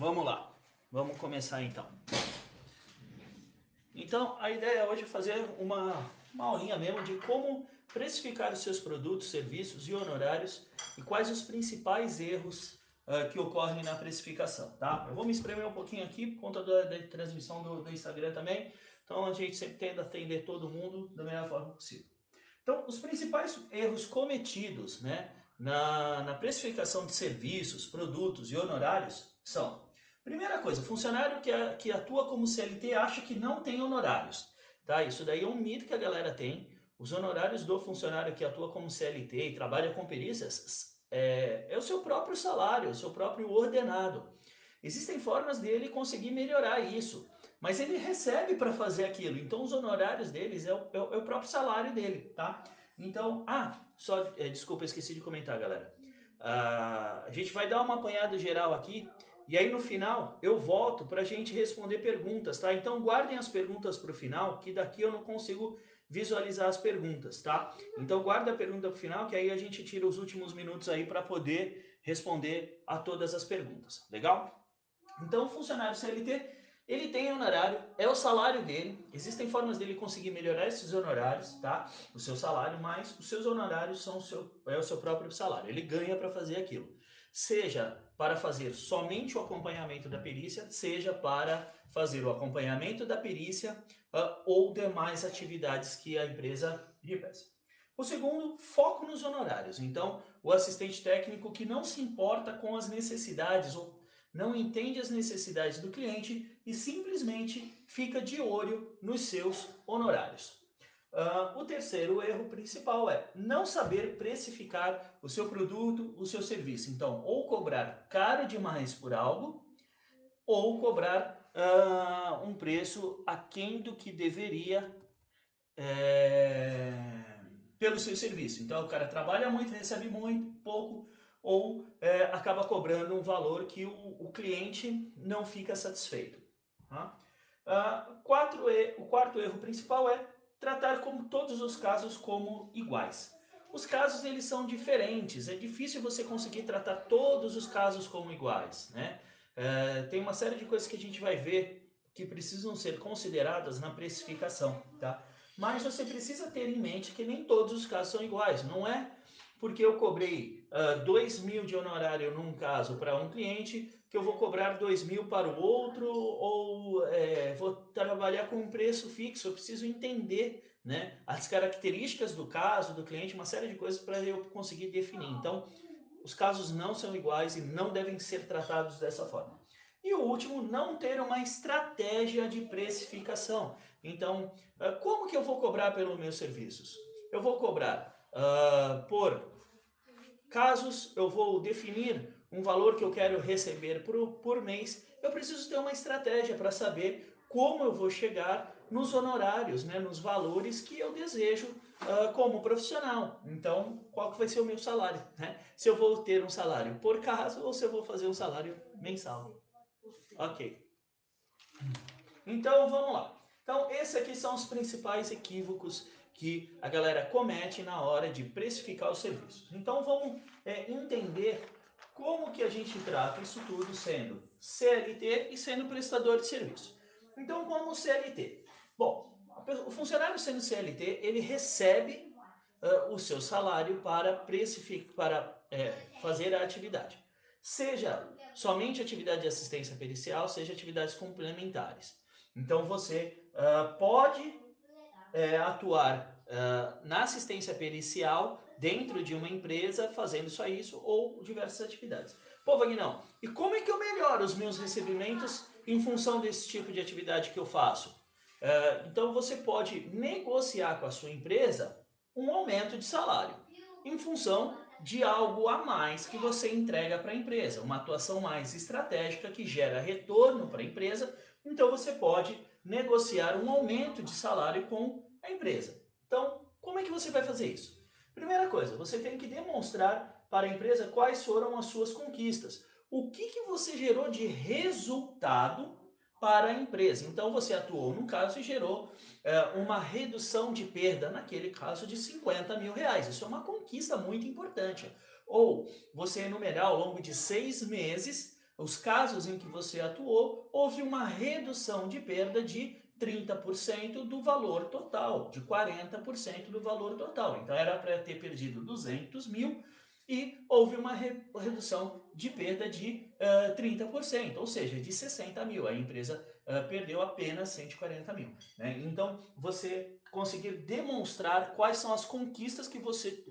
vamos lá. Vamos começar então. Então, a ideia hoje é fazer uma, uma aulinha mesmo de como precificar os seus produtos, serviços e honorários e quais os principais erros uh, que ocorrem na precificação, tá? Eu vou me espremer um pouquinho aqui por conta da, da transmissão do, do Instagram também, então a gente sempre tenta atender todo mundo da melhor forma possível. Então, os principais erros cometidos né, na, na precificação de serviços, produtos e honorários são Primeira coisa, funcionário que, que atua como CLT acha que não tem honorários. Tá? Isso daí é um mito que a galera tem. Os honorários do funcionário que atua como CLT e trabalha com perícias é, é o seu próprio salário, o seu próprio ordenado. Existem formas dele conseguir melhorar isso, mas ele recebe para fazer aquilo. Então os honorários deles é o, é o, é próprio salário dele, tá? Então, ah, só, é, desculpa, esqueci de comentar, galera. Ah, a gente vai dar uma apanhada geral aqui e aí no final eu volto para a gente responder perguntas, tá? Então guardem as perguntas para o final, que daqui eu não consigo visualizar as perguntas, tá? Então guarda a pergunta para o final, que aí a gente tira os últimos minutos aí para poder responder a todas as perguntas, legal? Então o funcionário CLT, ele tem honorário, é o salário dele, existem formas dele conseguir melhorar esses honorários, tá? O seu salário, mas os seus honorários são o seu, é o seu próprio salário, ele ganha para fazer aquilo. Seja para fazer somente o acompanhamento da perícia, seja para fazer o acompanhamento da perícia uh, ou demais atividades que a empresa lhe peça. O segundo, foco nos honorários. Então, o assistente técnico que não se importa com as necessidades ou não entende as necessidades do cliente e simplesmente fica de olho nos seus honorários. Uh, o terceiro erro principal é não saber precificar o seu produto, o seu serviço. Então, ou cobrar caro demais por algo, ou cobrar uh, um preço aquém do que deveria é, pelo seu serviço. Então, o cara trabalha muito, recebe muito, pouco, ou é, acaba cobrando um valor que o, o cliente não fica satisfeito. Tá? Uh, quatro, o quarto erro principal é tratar como todos os casos como iguais. Os casos eles são diferentes, é difícil você conseguir tratar todos os casos como iguais, né? É, tem uma série de coisas que a gente vai ver que precisam ser consideradas na precificação, tá? Mas você precisa ter em mente que nem todos os casos são iguais, não é porque eu cobrei uh, 2 mil de honorário num caso para um cliente, que eu vou cobrar 2 mil para o outro, ou é, vou trabalhar com um preço fixo. Eu preciso entender né, as características do caso, do cliente, uma série de coisas para eu conseguir definir. Então, os casos não são iguais e não devem ser tratados dessa forma. E o último, não ter uma estratégia de precificação. Então, ah, como que eu vou cobrar pelos meus serviços? Eu vou cobrar uh, por casos, eu vou definir um valor que eu quero receber por, por mês, eu preciso ter uma estratégia para saber como eu vou chegar nos honorários, né, nos valores que eu desejo uh, como profissional. Então, qual que vai ser o meu salário? Né? Se eu vou ter um salário por caso ou se eu vou fazer um salário mensal. Ok. Então, vamos lá. Então, esses aqui são os principais equívocos que a galera comete na hora de precificar os serviços. Então vamos é, entender como que a gente trata isso tudo sendo CLT e sendo prestador de serviço. Então como CLT? Bom, o funcionário sendo CLT, ele recebe uh, o seu salário para, para é, fazer a atividade. Seja somente atividade de assistência pericial, seja atividades complementares. Então você uh, pode é, atuar na assistência pericial dentro de uma empresa fazendo só isso ou diversas atividades. Pô, Vagnão, e como é que eu melhoro os meus recebimentos em função desse tipo de atividade que eu faço? Uh, então você pode negociar com a sua empresa um aumento de salário em função de algo a mais que você entrega para a empresa, uma atuação mais estratégica que gera retorno para a empresa. Então você pode negociar um aumento de salário com a empresa. Então, como é que você vai fazer isso? Primeira coisa, você tem que demonstrar para a empresa quais foram as suas conquistas. O que, que você gerou de resultado para a empresa. Então você atuou num caso e gerou é, uma redução de perda, naquele caso de 50 mil reais. Isso é uma conquista muito importante. Ou você enumerar ao longo de seis meses os casos em que você atuou, houve uma redução de perda de 30% do valor total, de 40% do valor total. Então era para ter perdido 200 mil e houve uma re redução de perda de uh, 30%, ou seja, de 60 mil. A empresa uh, perdeu apenas 140 mil. Né? Então você conseguir demonstrar quais são as conquistas que você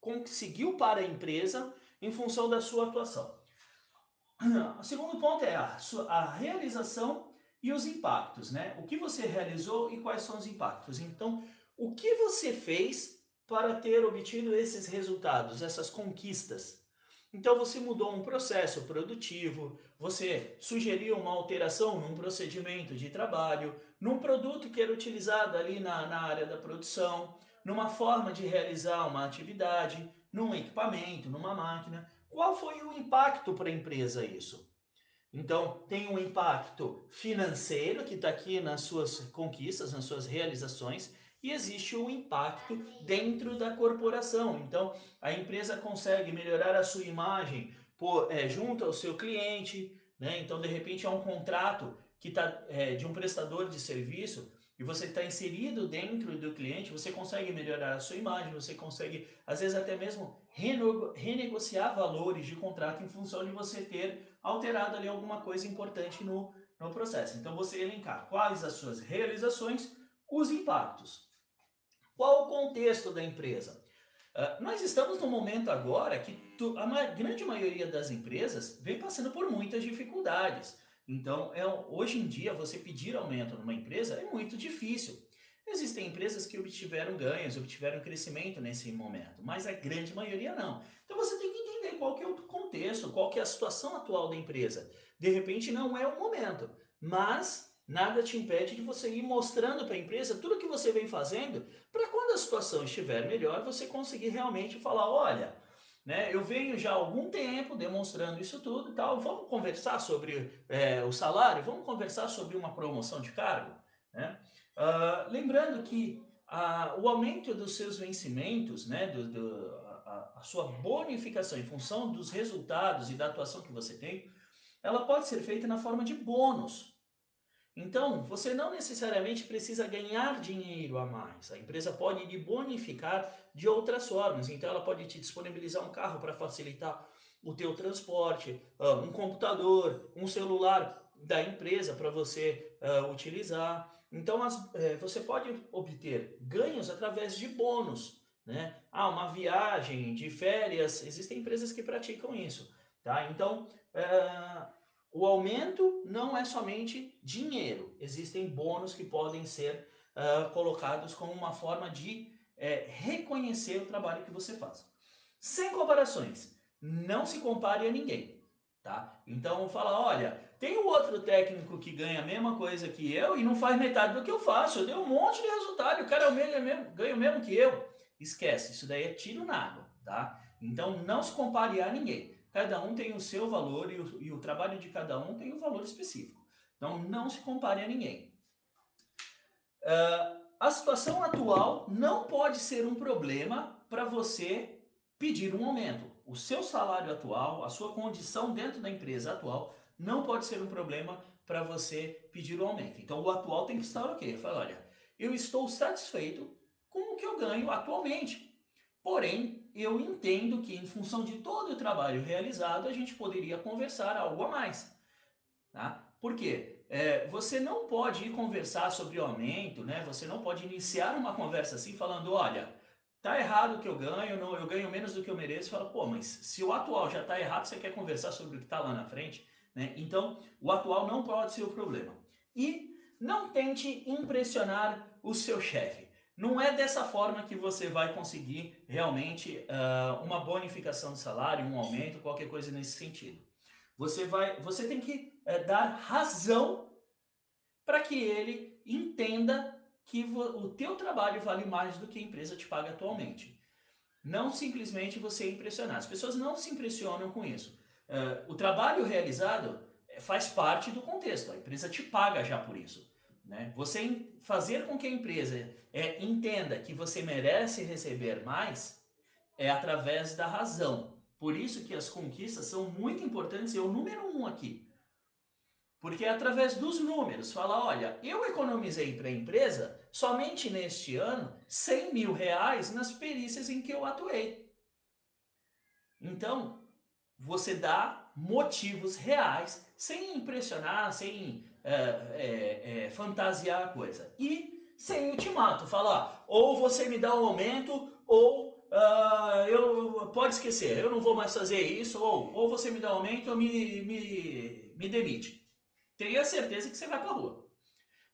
conseguiu para a empresa em função da sua atuação. O segundo ponto é a, a realização e os impactos, né? O que você realizou e quais são os impactos. Então, o que você fez para ter obtido esses resultados, essas conquistas? Então, você mudou um processo produtivo, você sugeriu uma alteração num procedimento de trabalho, num produto que era utilizado ali na, na área da produção, numa forma de realizar uma atividade, num equipamento, numa máquina. Qual foi o impacto para a empresa isso? Então, tem um impacto financeiro que está aqui nas suas conquistas, nas suas realizações, e existe um impacto dentro da corporação. Então, a empresa consegue melhorar a sua imagem por, é, junto ao seu cliente, né? Então, de repente, é um contrato que está é, de um prestador de serviço e você está inserido dentro do cliente, você consegue melhorar a sua imagem, você consegue, às vezes, até mesmo renegociar valores de contrato em função de você ter alterado ali alguma coisa importante no, no processo. Então, você elencar quais as suas realizações, os impactos. Qual o contexto da empresa? Uh, nós estamos num momento agora que tu, a ma grande maioria das empresas vem passando por muitas dificuldades. Então, é, hoje em dia, você pedir aumento numa empresa é muito difícil. Existem empresas que obtiveram ganhos, obtiveram crescimento nesse momento, mas a grande maioria não. Então você tem que qual que é o contexto, qual que é a situação atual da empresa. De repente não é o momento, mas nada te impede de você ir mostrando para a empresa tudo que você vem fazendo, para quando a situação estiver melhor, você conseguir realmente falar, olha, né? Eu venho já há algum tempo demonstrando isso tudo e tal. Vamos conversar sobre é, o salário? Vamos conversar sobre uma promoção de cargo? Né? Uh, lembrando que uh, o aumento dos seus vencimentos, né, do, do sua bonificação em função dos resultados e da atuação que você tem, ela pode ser feita na forma de bônus. Então, você não necessariamente precisa ganhar dinheiro a mais. A empresa pode lhe bonificar de outras formas. Então, ela pode te disponibilizar um carro para facilitar o teu transporte, ah, um computador, um celular da empresa para você uh, utilizar. Então, é, você pode obter ganhos através de bônus. Né? Ah, uma viagem de férias, existem empresas que praticam isso. Tá? Então, uh, o aumento não é somente dinheiro, existem bônus que podem ser uh, colocados como uma forma de é, reconhecer o trabalho que você faz. Sem comparações, não se compare a ninguém, tá? Então fala, olha, tem um outro técnico que ganha a mesma coisa que eu e não faz metade do que eu faço, eu dei um monte de resultado, o cara é o mesmo, ganha o mesmo que eu. Esquece, isso daí é tiro na água, tá? Então não se compare a ninguém. Cada um tem o seu valor e o, e o trabalho de cada um tem um valor específico. Então, não se compare a ninguém. Uh, a situação atual não pode ser um problema para você pedir um aumento. O seu salário atual, a sua condição dentro da empresa atual, não pode ser um problema para você pedir um aumento. Então, o atual tem que estar ok. Fala, olha, eu estou satisfeito com o que eu ganho atualmente. Porém, eu entendo que, em função de todo o trabalho realizado, a gente poderia conversar algo a mais. Tá? Por quê? É, você não pode ir conversar sobre o aumento, né? você não pode iniciar uma conversa assim falando, olha, tá errado o que eu ganho, não, eu ganho menos do que eu mereço. Fala, pô, mas se o atual já está errado, você quer conversar sobre o que está lá na frente? Né? Então, o atual não pode ser o problema. E não tente impressionar o seu chefe. Não é dessa forma que você vai conseguir realmente uh, uma bonificação de salário, um aumento, qualquer coisa nesse sentido. Você, vai, você tem que uh, dar razão para que ele entenda que o teu trabalho vale mais do que a empresa te paga atualmente. Não simplesmente você impressionar. As pessoas não se impressionam com isso. Uh, o trabalho realizado eh, faz parte do contexto. A empresa te paga já por isso. Né? Você fazer com que a empresa é, entenda que você merece receber mais é através da razão. Por isso que as conquistas são muito importantes, é o número um aqui. Porque é através dos números, fala, olha, eu economizei para a empresa somente neste ano 100 mil reais nas perícias em que eu atuei. Então, você dá motivos reais, sem impressionar, sem é, é, é, fantasiar a coisa. E sem ultimato, falar, ou você me dá um aumento, ou uh, eu pode esquecer, eu não vou mais fazer isso, ou, ou você me dá um aumento ou me, me, me demite. Tenha certeza que você vai para a rua.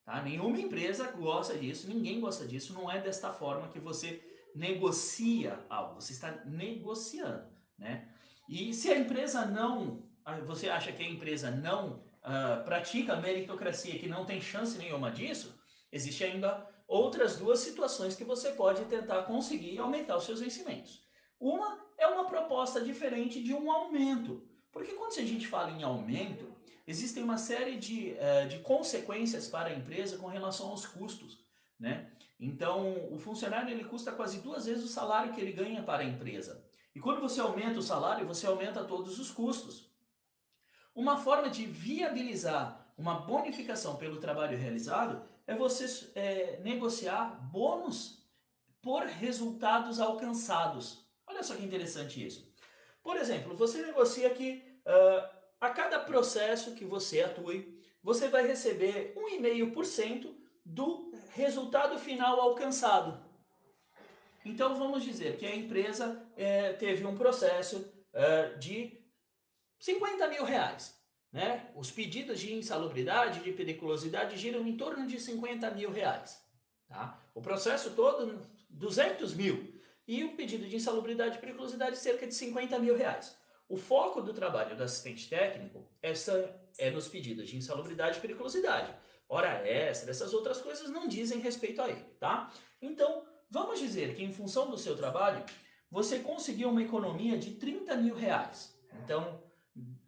Tá? Nenhuma empresa gosta disso, ninguém gosta disso, não é desta forma que você negocia algo, você está negociando. Né? E se a empresa não, você acha que a empresa não uh, pratica meritocracia, que não tem chance nenhuma disso, existe ainda outras duas situações que você pode tentar conseguir aumentar os seus vencimentos. Uma é uma proposta diferente de um aumento. Porque quando a gente fala em aumento, existem uma série de, uh, de consequências para a empresa com relação aos custos. Né? Então, o funcionário ele custa quase duas vezes o salário que ele ganha para a empresa. E quando você aumenta o salário, você aumenta todos os custos. Uma forma de viabilizar uma bonificação pelo trabalho realizado é você é, negociar bônus por resultados alcançados. Olha só que interessante isso. Por exemplo, você negocia que uh, a cada processo que você atue, você vai receber 1,5% do resultado final alcançado. Então vamos dizer que a empresa é, teve um processo é, de 50 mil reais. Né? Os pedidos de insalubridade, de periculosidade giram em torno de 50 mil reais. Tá? O processo todo, 200 mil. E o pedido de insalubridade e periculosidade, cerca de 50 mil reais. O foco do trabalho do assistente técnico essa é nos pedidos de insalubridade e periculosidade. Hora extra, essas outras coisas não dizem respeito a ele, tá? Então, Vamos dizer que em função do seu trabalho, você conseguiu uma economia de 30 mil reais. Então,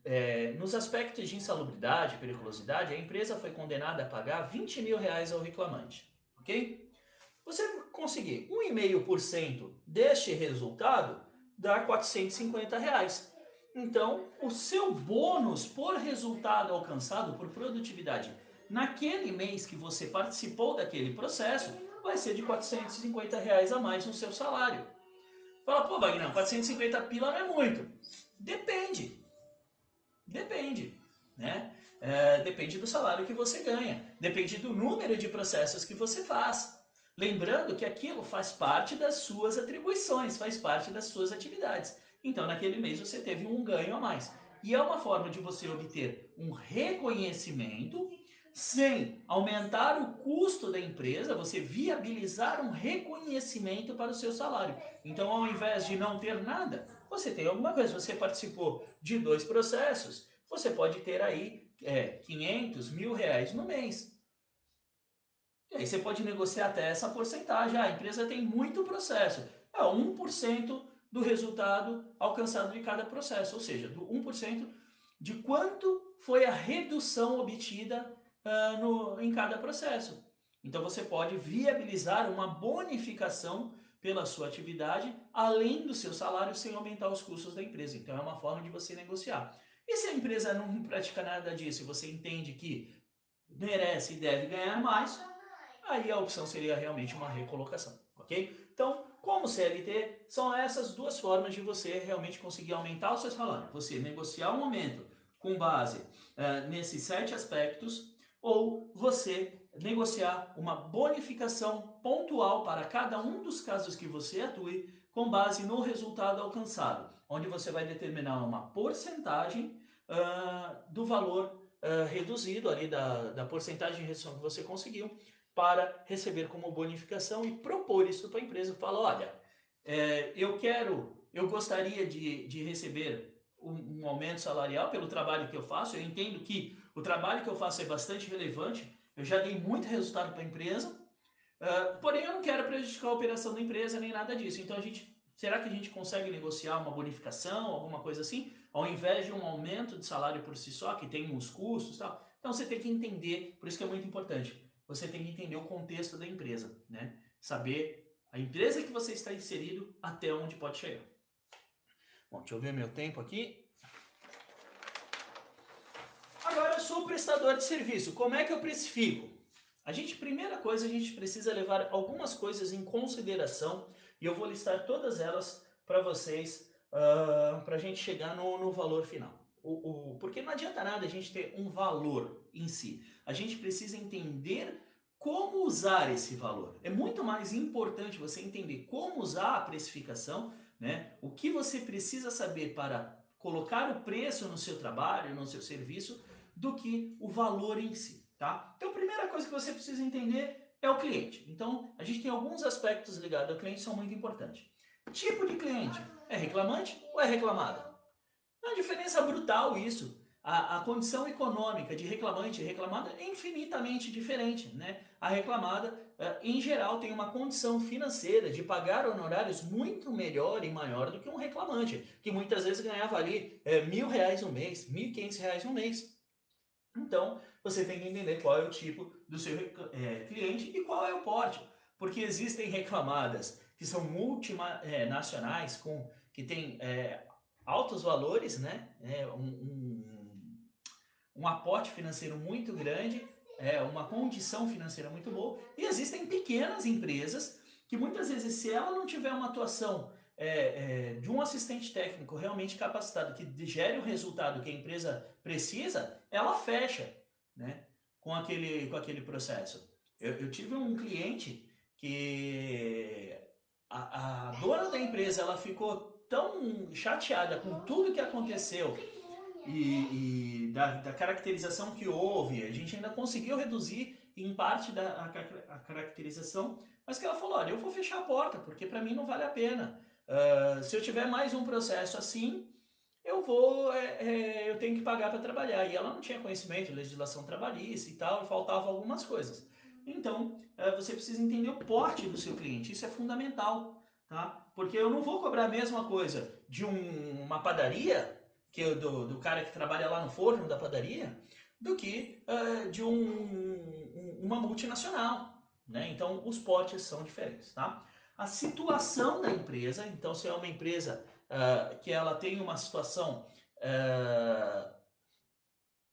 é, nos aspectos de insalubridade, periculosidade, a empresa foi condenada a pagar 20 mil reais ao reclamante. Ok? Você conseguir 1,5% deste resultado dá 450 reais. Então, o seu bônus por resultado alcançado por produtividade naquele mês que você participou daquele processo vai ser de 450 reais a mais no seu salário. Fala, pô, Wagner, 450 pila não é muito. Depende. Depende. Né? É, depende do salário que você ganha. Depende do número de processos que você faz. Lembrando que aquilo faz parte das suas atribuições, faz parte das suas atividades. Então, naquele mês você teve um ganho a mais. E é uma forma de você obter um reconhecimento sem aumentar o custo da empresa, você viabilizar um reconhecimento para o seu salário. Então, ao invés de não ter nada, você tem alguma coisa. Você participou de dois processos, você pode ter aí é, 500, mil reais no mês. E aí você pode negociar até essa porcentagem. Ah, a empresa tem muito processo. É 1% do resultado alcançado de cada processo, ou seja, do 1% de quanto foi a redução obtida uh, no, em cada processo. Então você pode viabilizar uma bonificação pela sua atividade, além do seu salário, sem aumentar os custos da empresa. Então é uma forma de você negociar. E se a empresa não pratica nada disso e você entende que merece e deve ganhar mais, aí a opção seria realmente uma recolocação, ok? Então, como CLT, são essas duas formas de você realmente conseguir aumentar o seu salário. Você negociar um aumento com base uh, nesses sete aspectos ou você negociar uma bonificação pontual para cada um dos casos que você atue com base no resultado alcançado, onde você vai determinar uma porcentagem uh, do valor uh, reduzido ali da, da porcentagem de redução que você conseguiu para receber como bonificação e propor isso para a empresa. Fala, olha, é, eu quero, eu gostaria de, de receber um, um aumento salarial pelo trabalho que eu faço. Eu entendo que o trabalho que eu faço é bastante relevante. Eu já dei muito resultado para a empresa. Uh, porém, eu não quero prejudicar a operação da empresa nem nada disso. Então, a gente, será que a gente consegue negociar uma bonificação, alguma coisa assim, ao invés de um aumento de salário por si só, que tem uns custos, tal? Então, você tem que entender. Por isso que é muito importante. Você tem que entender o contexto da empresa, né? Saber a empresa que você está inserido até onde pode chegar. Bom, deixa eu ver meu tempo aqui. Agora eu sou prestador de serviço. Como é que eu precifico? A gente, primeira coisa, a gente precisa levar algumas coisas em consideração e eu vou listar todas elas para vocês, uh, ah, para a gente chegar no, no valor final. O, o, porque não adianta nada a gente ter um valor em si. A gente precisa entender como usar esse valor. É muito mais importante você entender como usar a precificação, né? O que você precisa saber para colocar o preço no seu trabalho, no seu serviço, do que o valor em si, tá? Então, a primeira coisa que você precisa entender é o cliente. Então, a gente tem alguns aspectos ligados ao cliente que são muito importantes. Tipo de cliente, é reclamante ou é reclamada? É uma diferença brutal isso. A, a, condição econômica de reclamante e reclamada é infinitamente diferente. Né? A reclamada, é, em geral, tem uma condição financeira de pagar honorários muito melhor e maior do que um reclamante, que muitas vezes ganhava ali é, mil reais no mês, mil e quinhentos reais no mês. Então, você tem que entender qual é o tipo do seu é, cliente e qual é o porte. Porque existem reclamadas que são multinacionais, com, que têm é, altos valores, né? É, um, um, um aporte financeiro muito grande, é, uma condição financeira muito boa. E existem pequenas empresas que muitas vezes, se ela não tiver uma atuação é, é, de um assistente técnico realmente capacitado que gere o resultado que a empresa precisa, ela fecha né, com, aquele, com aquele processo. Eu, eu tive um cliente que a, a dona da empresa ela ficou tão chateada com tudo que aconteceu e, e da, da, caracterização que houve, a gente ainda conseguiu reduzir em parte da a, a caracterização, mas que ela falou, olha, eu vou fechar a porta, porque para mim não vale a pena. Uh, se eu tiver mais um processo assim, eu vou, é, é, eu tenho que pagar para trabalhar. E ela não tinha conhecimento de legislação trabalhista e tal, e algumas coisas. Então, uh, você precisa entender o porte do seu cliente, isso é fundamental tá? Porque eu não vou cobrar a mesma coisa de um, uma padaria, que eu, do, do cara que trabalha lá no forno da padaria, do que uh, de um, um, uma multinacional, né? Então, os portes são diferentes, tá? A situação da empresa, então, se é uma empresa uh, que ela tem uma situação uh,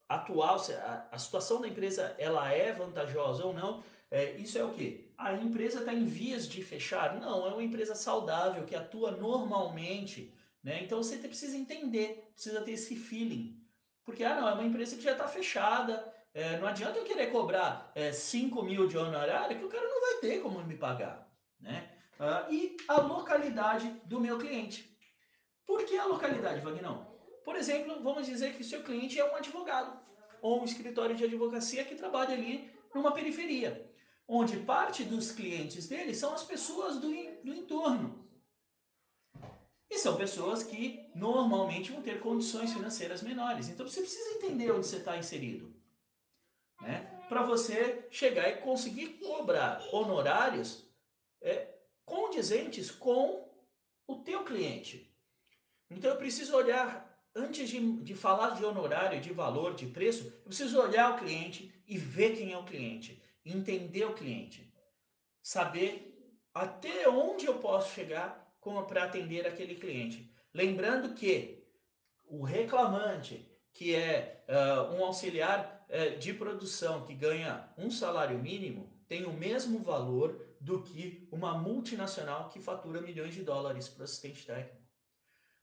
atual, a, a situação da empresa ela é vantajosa ou não, é, isso é o que? A empresa está em vias de fechar? Não, é uma empresa saudável que atua normalmente. Né? Então você precisa entender, precisa ter esse feeling. Porque, ah, não, é uma empresa que já está fechada. É, não adianta eu querer cobrar é, 5 mil de honorário que o cara não vai ter como me pagar. Né? Ah, e a localidade do meu cliente. Por que a localidade, Vagnão? Por exemplo, vamos dizer que o seu cliente é um advogado ou um escritório de advocacia que trabalha ali numa periferia onde parte dos clientes dele são as pessoas do, do entorno. E são pessoas que normalmente vão ter condições financeiras menores. Então você precisa entender onde você está inserido. Né? Para você chegar e conseguir cobrar honorários é, condizentes com o teu cliente. Então eu preciso olhar, antes de, de falar de honorário, de valor, de preço, eu preciso olhar o cliente e ver quem é o cliente entender o cliente, saber até onde eu posso chegar para atender aquele cliente. Lembrando que o reclamante, que é uh, um auxiliar uh, de produção que ganha um salário mínimo, tem o mesmo valor do que uma multinacional que fatura milhões de dólares para o assistente técnico.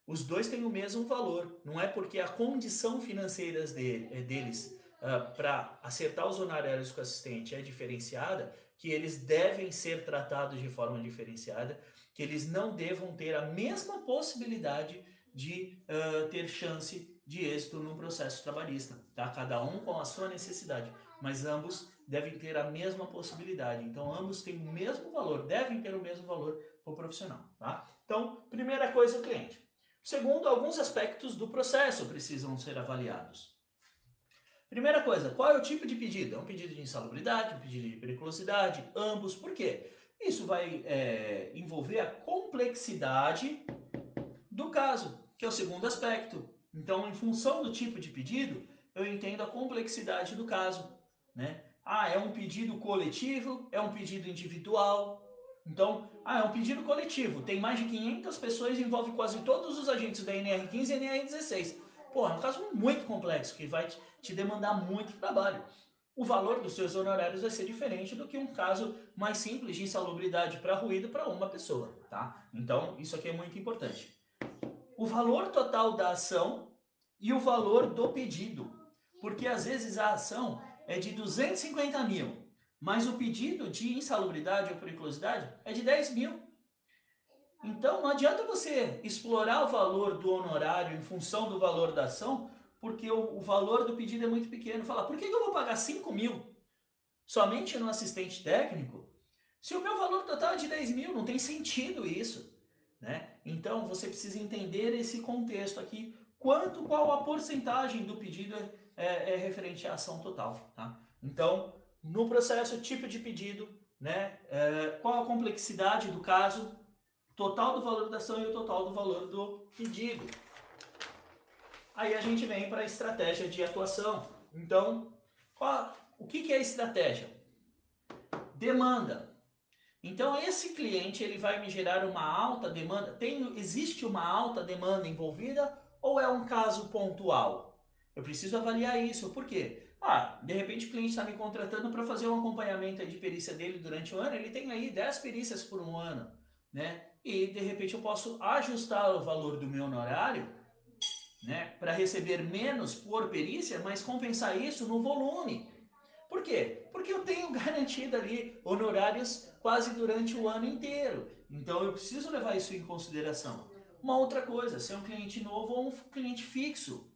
Os dois têm o mesmo valor. Não é porque a condição financeira dele, eh, deles uh, ah, para acertar os honorários com o assistente é diferenciada, que eles devem ser tratados de forma diferenciada, que eles não devam ter a mesma possibilidade de uh, ter chance de êxito no processo trabalhista, tá? Cada um com a sua necessidade, mas ambos devem ter a mesma possibilidade. Então, ambos têm o mesmo valor, devem ter o mesmo valor para o profissional, tá? Então, primeira coisa, o cliente. Segundo, alguns aspectos do processo precisam ser avaliados. Primeira coisa, qual é o tipo de pedido? É um pedido de insalubridade, um pedido de periculosidade, ambos. Por quê? Isso vai é, envolver a complexidade do caso, que é o segundo aspecto. Então, em função do tipo de pedido, eu entendo a complexidade do caso. Né? Ah, é um pedido coletivo? É um pedido individual? Então, ah, é um pedido coletivo, tem mais de 500 pessoas, envolve quase todos os agentes da NR15 e NR16. Pô, é um caso muito complexo que vai te demandar muito trabalho. O valor dos seus honorários vai ser diferente do que um caso mais simples de insalubridade para ruído para uma pessoa, tá? Então, isso aqui é muito importante. O valor total da ação e o valor do pedido. Porque às vezes a ação é de 250 mil, mas o pedido de insalubridade ou periculosidade é de 10 mil. Então não adianta você explorar o valor do honorário em função do valor da ação, porque o, o valor do pedido é muito pequeno. Fala, por que, que eu vou pagar 5 mil somente no assistente técnico? Se o meu valor total é de 10 mil, não tem sentido isso. Né? Então você precisa entender esse contexto aqui, quanto, qual a porcentagem do pedido é, é, é referente à ação total. Tá? Então, no processo, tipo de pedido, né, é, qual a complexidade do caso, total do valor da ação e o total do valor do pedido. Aí a gente vem para a estratégia de atuação. Então, qual, o que, que é estratégia? Demanda. Então esse cliente ele vai me gerar uma alta demanda. Tem, existe uma alta demanda envolvida ou é um caso pontual? Eu preciso avaliar isso. Por quê? Ah, de repente o cliente está me contratando para fazer um acompanhamento de perícia dele durante o ano, ele tem aí 10 perícias por um ano, né? E de repente eu posso ajustar o valor do meu honorário, né, para receber menos por perícia, mas compensar isso no volume. Por quê? Porque eu tenho garantido ali honorários quase durante o ano inteiro. Então eu preciso levar isso em consideração. Uma outra coisa, se é um cliente novo ou um cliente fixo.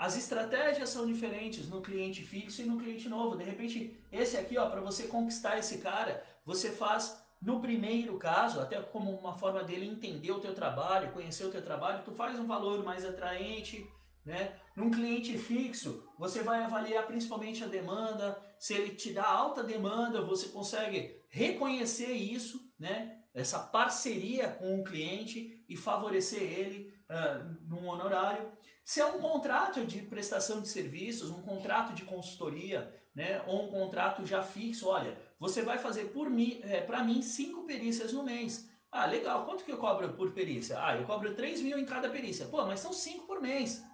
As estratégias são diferentes no cliente fixo e no cliente novo. De repente, esse aqui, ó, para você conquistar esse cara, você faz no primeiro caso, até como uma forma dele entender o teu trabalho, conhecer o teu trabalho, tu faz um valor mais atraente, né? Num cliente fixo, você vai avaliar principalmente a demanda. Se ele te dá alta demanda, você consegue reconhecer isso, né? Essa parceria com o cliente e favorecer ele uh, num honorário. Se é um contrato de prestação de serviços, um contrato de consultoria, né, ou um contrato já fixo, olha, você vai fazer por mim, é, para mim cinco perícias no mês. Ah, legal, quanto que eu cobro por perícia? Ah, eu cobro 3 mil em cada perícia. Pô, mas são cinco por mês.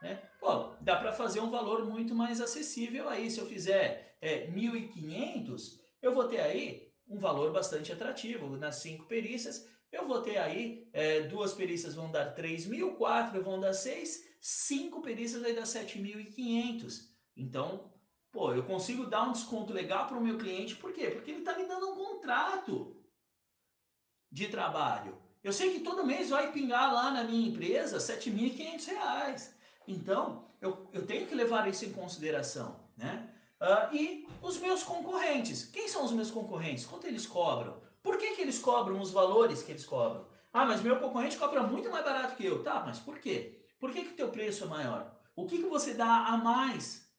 Né? Pô, dá para fazer um valor muito mais acessível aí. Se eu fizer é, 1.500, eu vou ter aí um valor bastante atrativo nas cinco perícias. Eu vou ter aí, é, duas perícias vão dar 3 mil, quatro vão dar 6, cinco perícias vai dar 7.500. Então, pô, eu consigo dar um desconto legal para o meu cliente, por quê? Porque ele está me dando um contrato de trabalho. Eu sei que todo mês vai pingar lá na minha empresa R$ 7.500. Então, eu, eu tenho que levar isso em consideração, né? Uh, e os meus concorrentes. Quem são os meus concorrentes? Quanto eles cobram? Por que, que eles cobram os valores que eles cobram? Ah, mas meu concorrente cobra muito mais barato que eu. Tá, mas por quê? Por que, que o teu preço é maior? O que, que você dá a mais?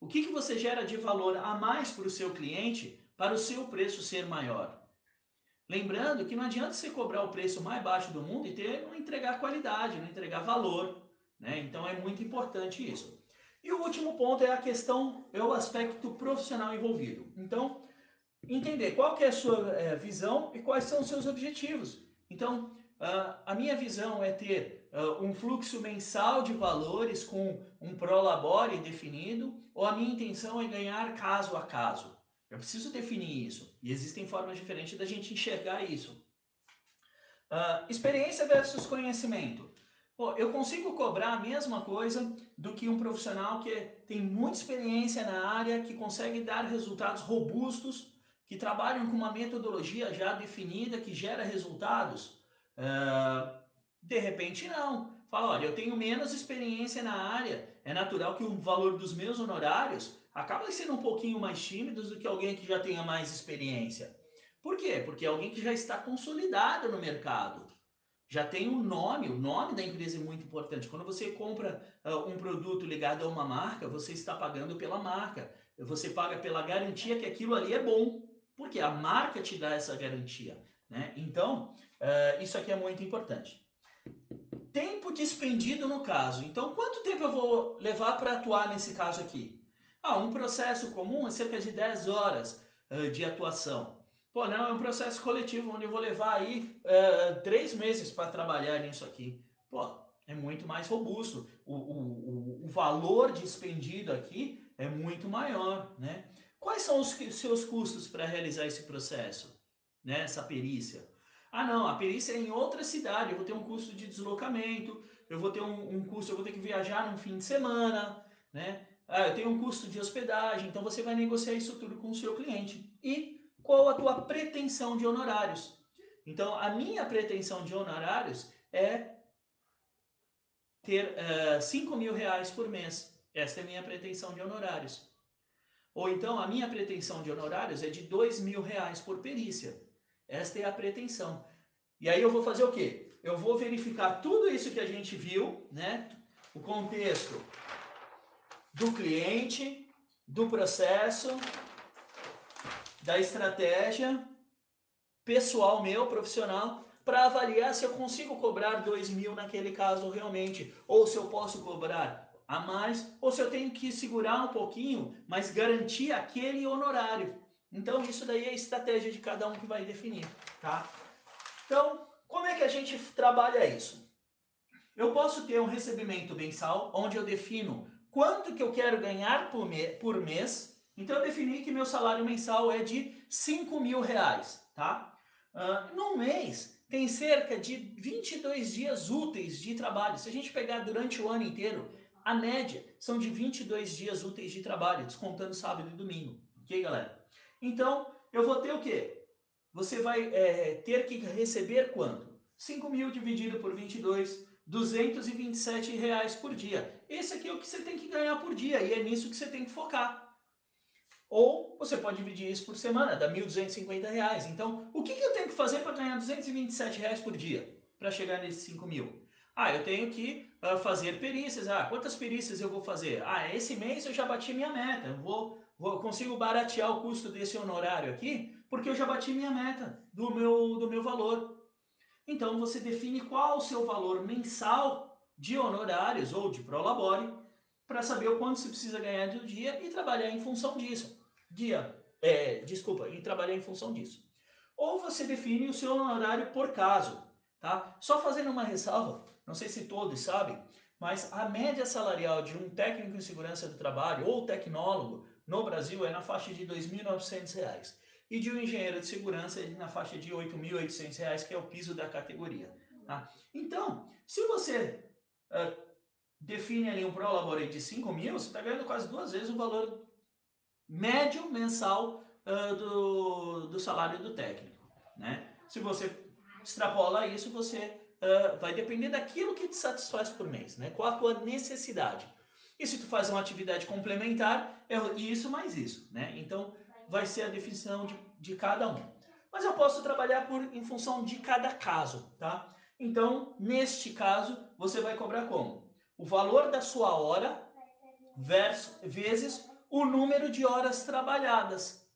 O que, que você gera de valor a mais para o seu cliente para o seu preço ser maior? Lembrando que não adianta você cobrar o preço mais baixo do mundo e ter, não entregar qualidade, não entregar valor. Né? Então é muito importante isso. E o último ponto é a questão, é o aspecto profissional envolvido. Então, entender qual é a sua é, visão e quais são os seus objetivos. Então, uh, a minha visão é ter uh, um fluxo mensal de valores com um prolabore definido, ou a minha intenção é ganhar caso a caso. Eu preciso definir isso. E existem formas diferentes da gente enxergar isso. Uh, experiência versus conhecimento. Pô, eu consigo cobrar a mesma coisa do que um profissional que tem muita experiência na área, que consegue dar resultados robustos, que trabalham com uma metodologia já definida, que gera resultados? Uh, de repente, não. Fala, olha, eu tenho menos experiência na área, é natural que o valor dos meus honorários acaba sendo um pouquinho mais tímidos do que alguém que já tenha mais experiência. Por quê? Porque é alguém que já está consolidado no mercado já tem um nome, o nome da empresa é muito importante. Quando você compra uh, um produto ligado a uma marca, você está pagando pela marca. Você paga pela garantia que aquilo ali é bom, porque a marca te dá essa garantia. Né? Então, uh, isso aqui é muito importante. Tempo despendido no caso. Então, quanto tempo eu vou levar para atuar nesse caso aqui? Ah, um processo comum é cerca de 10 horas uh, de atuação. Pô, não, é um processo coletivo onde eu vou levar aí uh, três meses para trabalhar nisso aqui. Pô, é muito mais robusto. O, o, o, valor dispendido aqui é muito maior, né? Quais são os seus custos para realizar esse processo, né? Essa perícia? Ah, não, a perícia é em outra cidade, eu vou ter um custo de deslocamento, eu vou ter um, um custo, eu vou ter que viajar num fim de semana, né? Ah, eu tenho um custo de hospedagem, então você vai negociar isso tudo com o seu cliente. E qual a tua pretensão de honorários? Então, a minha pretensão de honorários é ter uh, 5 mil reais por mês. Esta é a minha pretensão de honorários. Ou então, a minha pretensão de honorários é de 2 mil reais por perícia. Esta é a pretensão. E aí eu vou fazer o quê? Eu vou verificar tudo isso que a gente viu, né? O contexto do cliente, do processo, da estratégia pessoal meu, profissional, para avaliar se eu consigo cobrar dois mil naquele caso realmente, ou se eu posso cobrar a mais, ou se eu tenho que segurar um pouquinho, mas garantir aquele honorário. Então isso daí é a estratégia de cada um que vai definir, tá? Então, como é que a gente trabalha isso? Eu posso ter um recebimento mensal, onde eu defino quanto que eu quero ganhar por, me por mês. Então eu defini que meu salário mensal é de 5 mil reais, tá? Uh, no mês tem cerca de 22 dias úteis de trabalho. Se a gente pegar durante o ano inteiro, a média são de 22 dias úteis de trabalho, descontando sábado e domingo. Ok, galera? Então, eu vou ter o quê? Você vai é, ter que receber quanto? 5 mil dividido por 22, 227 reais por dia. Esse aqui é o que você tem que ganhar por dia e é nisso que você tem que focar. Ou você pode dividir isso por semana, dá 1.250 reais. Então, o que, que eu tenho que fazer para ganhar 227 reais por dia para chegar nesses 5 mil? Ah, eu tenho que uh, fazer perícias. Ah, quantas perícias eu vou fazer? Ah, esse mês eu já bati minha meta. Vou, vou consigo baratear o custo desse honorário aqui porque eu já bati minha meta do meu, do meu valor. Então você define qual o seu valor mensal de honorários ou de prolabore para saber o quanto você precisa ganhar do dia e trabalhar em função disso. Dia, é, desculpa, e trabalhar em função disso. Ou você define o seu honorário por caso, tá? Só fazendo uma ressalva, não sei se todos sabem, mas a média salarial de um técnico em segurança do trabalho ou tecnólogo no Brasil é na faixa de R$ 2.900 e de um engenheiro de segurança na faixa de R$ 8.800, que é o piso da categoria. Tá? Então, se você uh, define ali um prolabore de 5 mil, você está ganhando quase duas vezes o valor médio mensal uh, do, do salário do técnico. Né? Se você extrapola isso, você uh, vai depender daquilo que te satisfaz por mês, né? qual a tua necessidade. E se tu faz uma atividade complementar, é isso mais isso. Né? Então, vai ser a definição de, de cada um. Mas eu posso trabalhar por, em função de cada caso, tá? Então, neste caso, você vai cobrar como? O valor da sua hora versus, vezes o número de horas trabalhadas.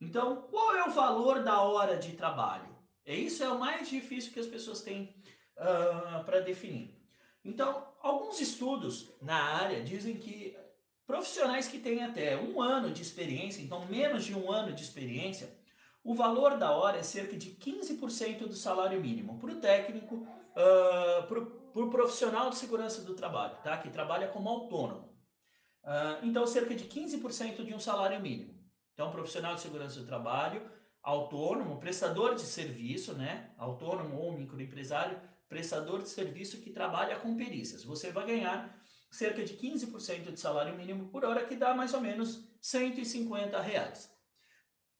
Então, qual é o valor da hora de trabalho? É isso é o mais difícil que as pessoas têm uh, para definir. Então, alguns estudos na área dizem que Profissionais que têm até um ano de experiência, então menos de um ano de experiência, o valor da hora é cerca de 15% do salário mínimo para o técnico, uh, para o profissional de segurança do trabalho, tá? que trabalha como autônomo. Uh, então, cerca de 15% de um salário mínimo. Então, profissional de segurança do trabalho, autônomo, prestador de serviço, né? autônomo ou microempresário, prestador de serviço que trabalha com perícias. Você vai ganhar cerca de 15% de salário mínimo por hora, que dá mais ou menos 150 reais.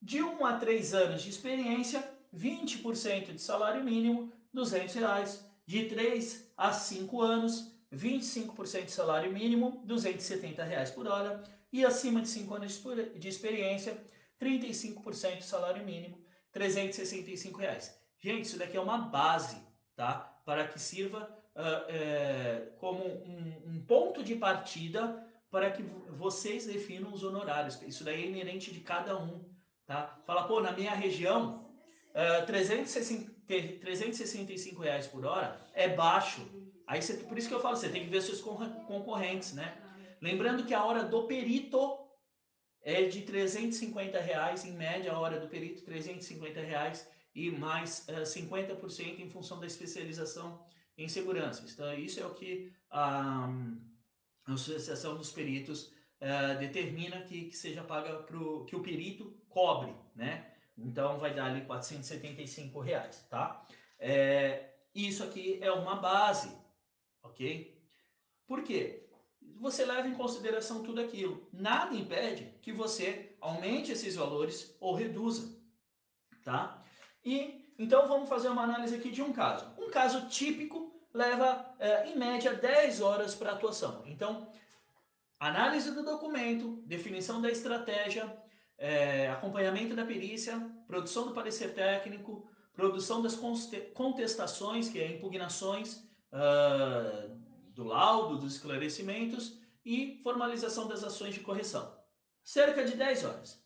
De 1 a 3 anos de experiência, 20% de salário mínimo, 200 reais. De 3 a 5 anos, 25% de salário mínimo, 270 reais por hora. E acima de 5 anos de experiência, 35% de salário mínimo, 365 reais. Gente, isso daqui é uma base, tá? Para que sirva uh, como um, um, ponto de partida para que vocês definam os honorários. Isso daí é inerente de cada um. Tá? Fala, pô, na minha região, uh, 360, 365 reais por hora é baixo. Aí você, por isso que eu falo, você tem que ver seus concorrentes, né? Lembrando que a hora do perito é de 350 reais, em média a hora do perito, 350 reais e mais uh, eh, 50% em função da especialização em segurança. Então, isso é o que a, a Associação dos Peritos uh, determina que, que seja paga para que o perito cobre, né? Então, vai dar ali 475 reais, tá? É, isso aqui é uma base, ok? Por quê? Você leva em consideração tudo aquilo. Nada impede que você aumente esses valores ou reduza, tá? E então vamos fazer uma análise aqui de um caso. Um caso típico leva, é, em média, 10 horas para atuação. Então, análise do documento, definição da estratégia, é, acompanhamento da perícia, produção do parecer técnico, produção das contestações, que é impugnações uh, do laudo, dos esclarecimentos e formalização das ações de correção. Cerca de 10 horas.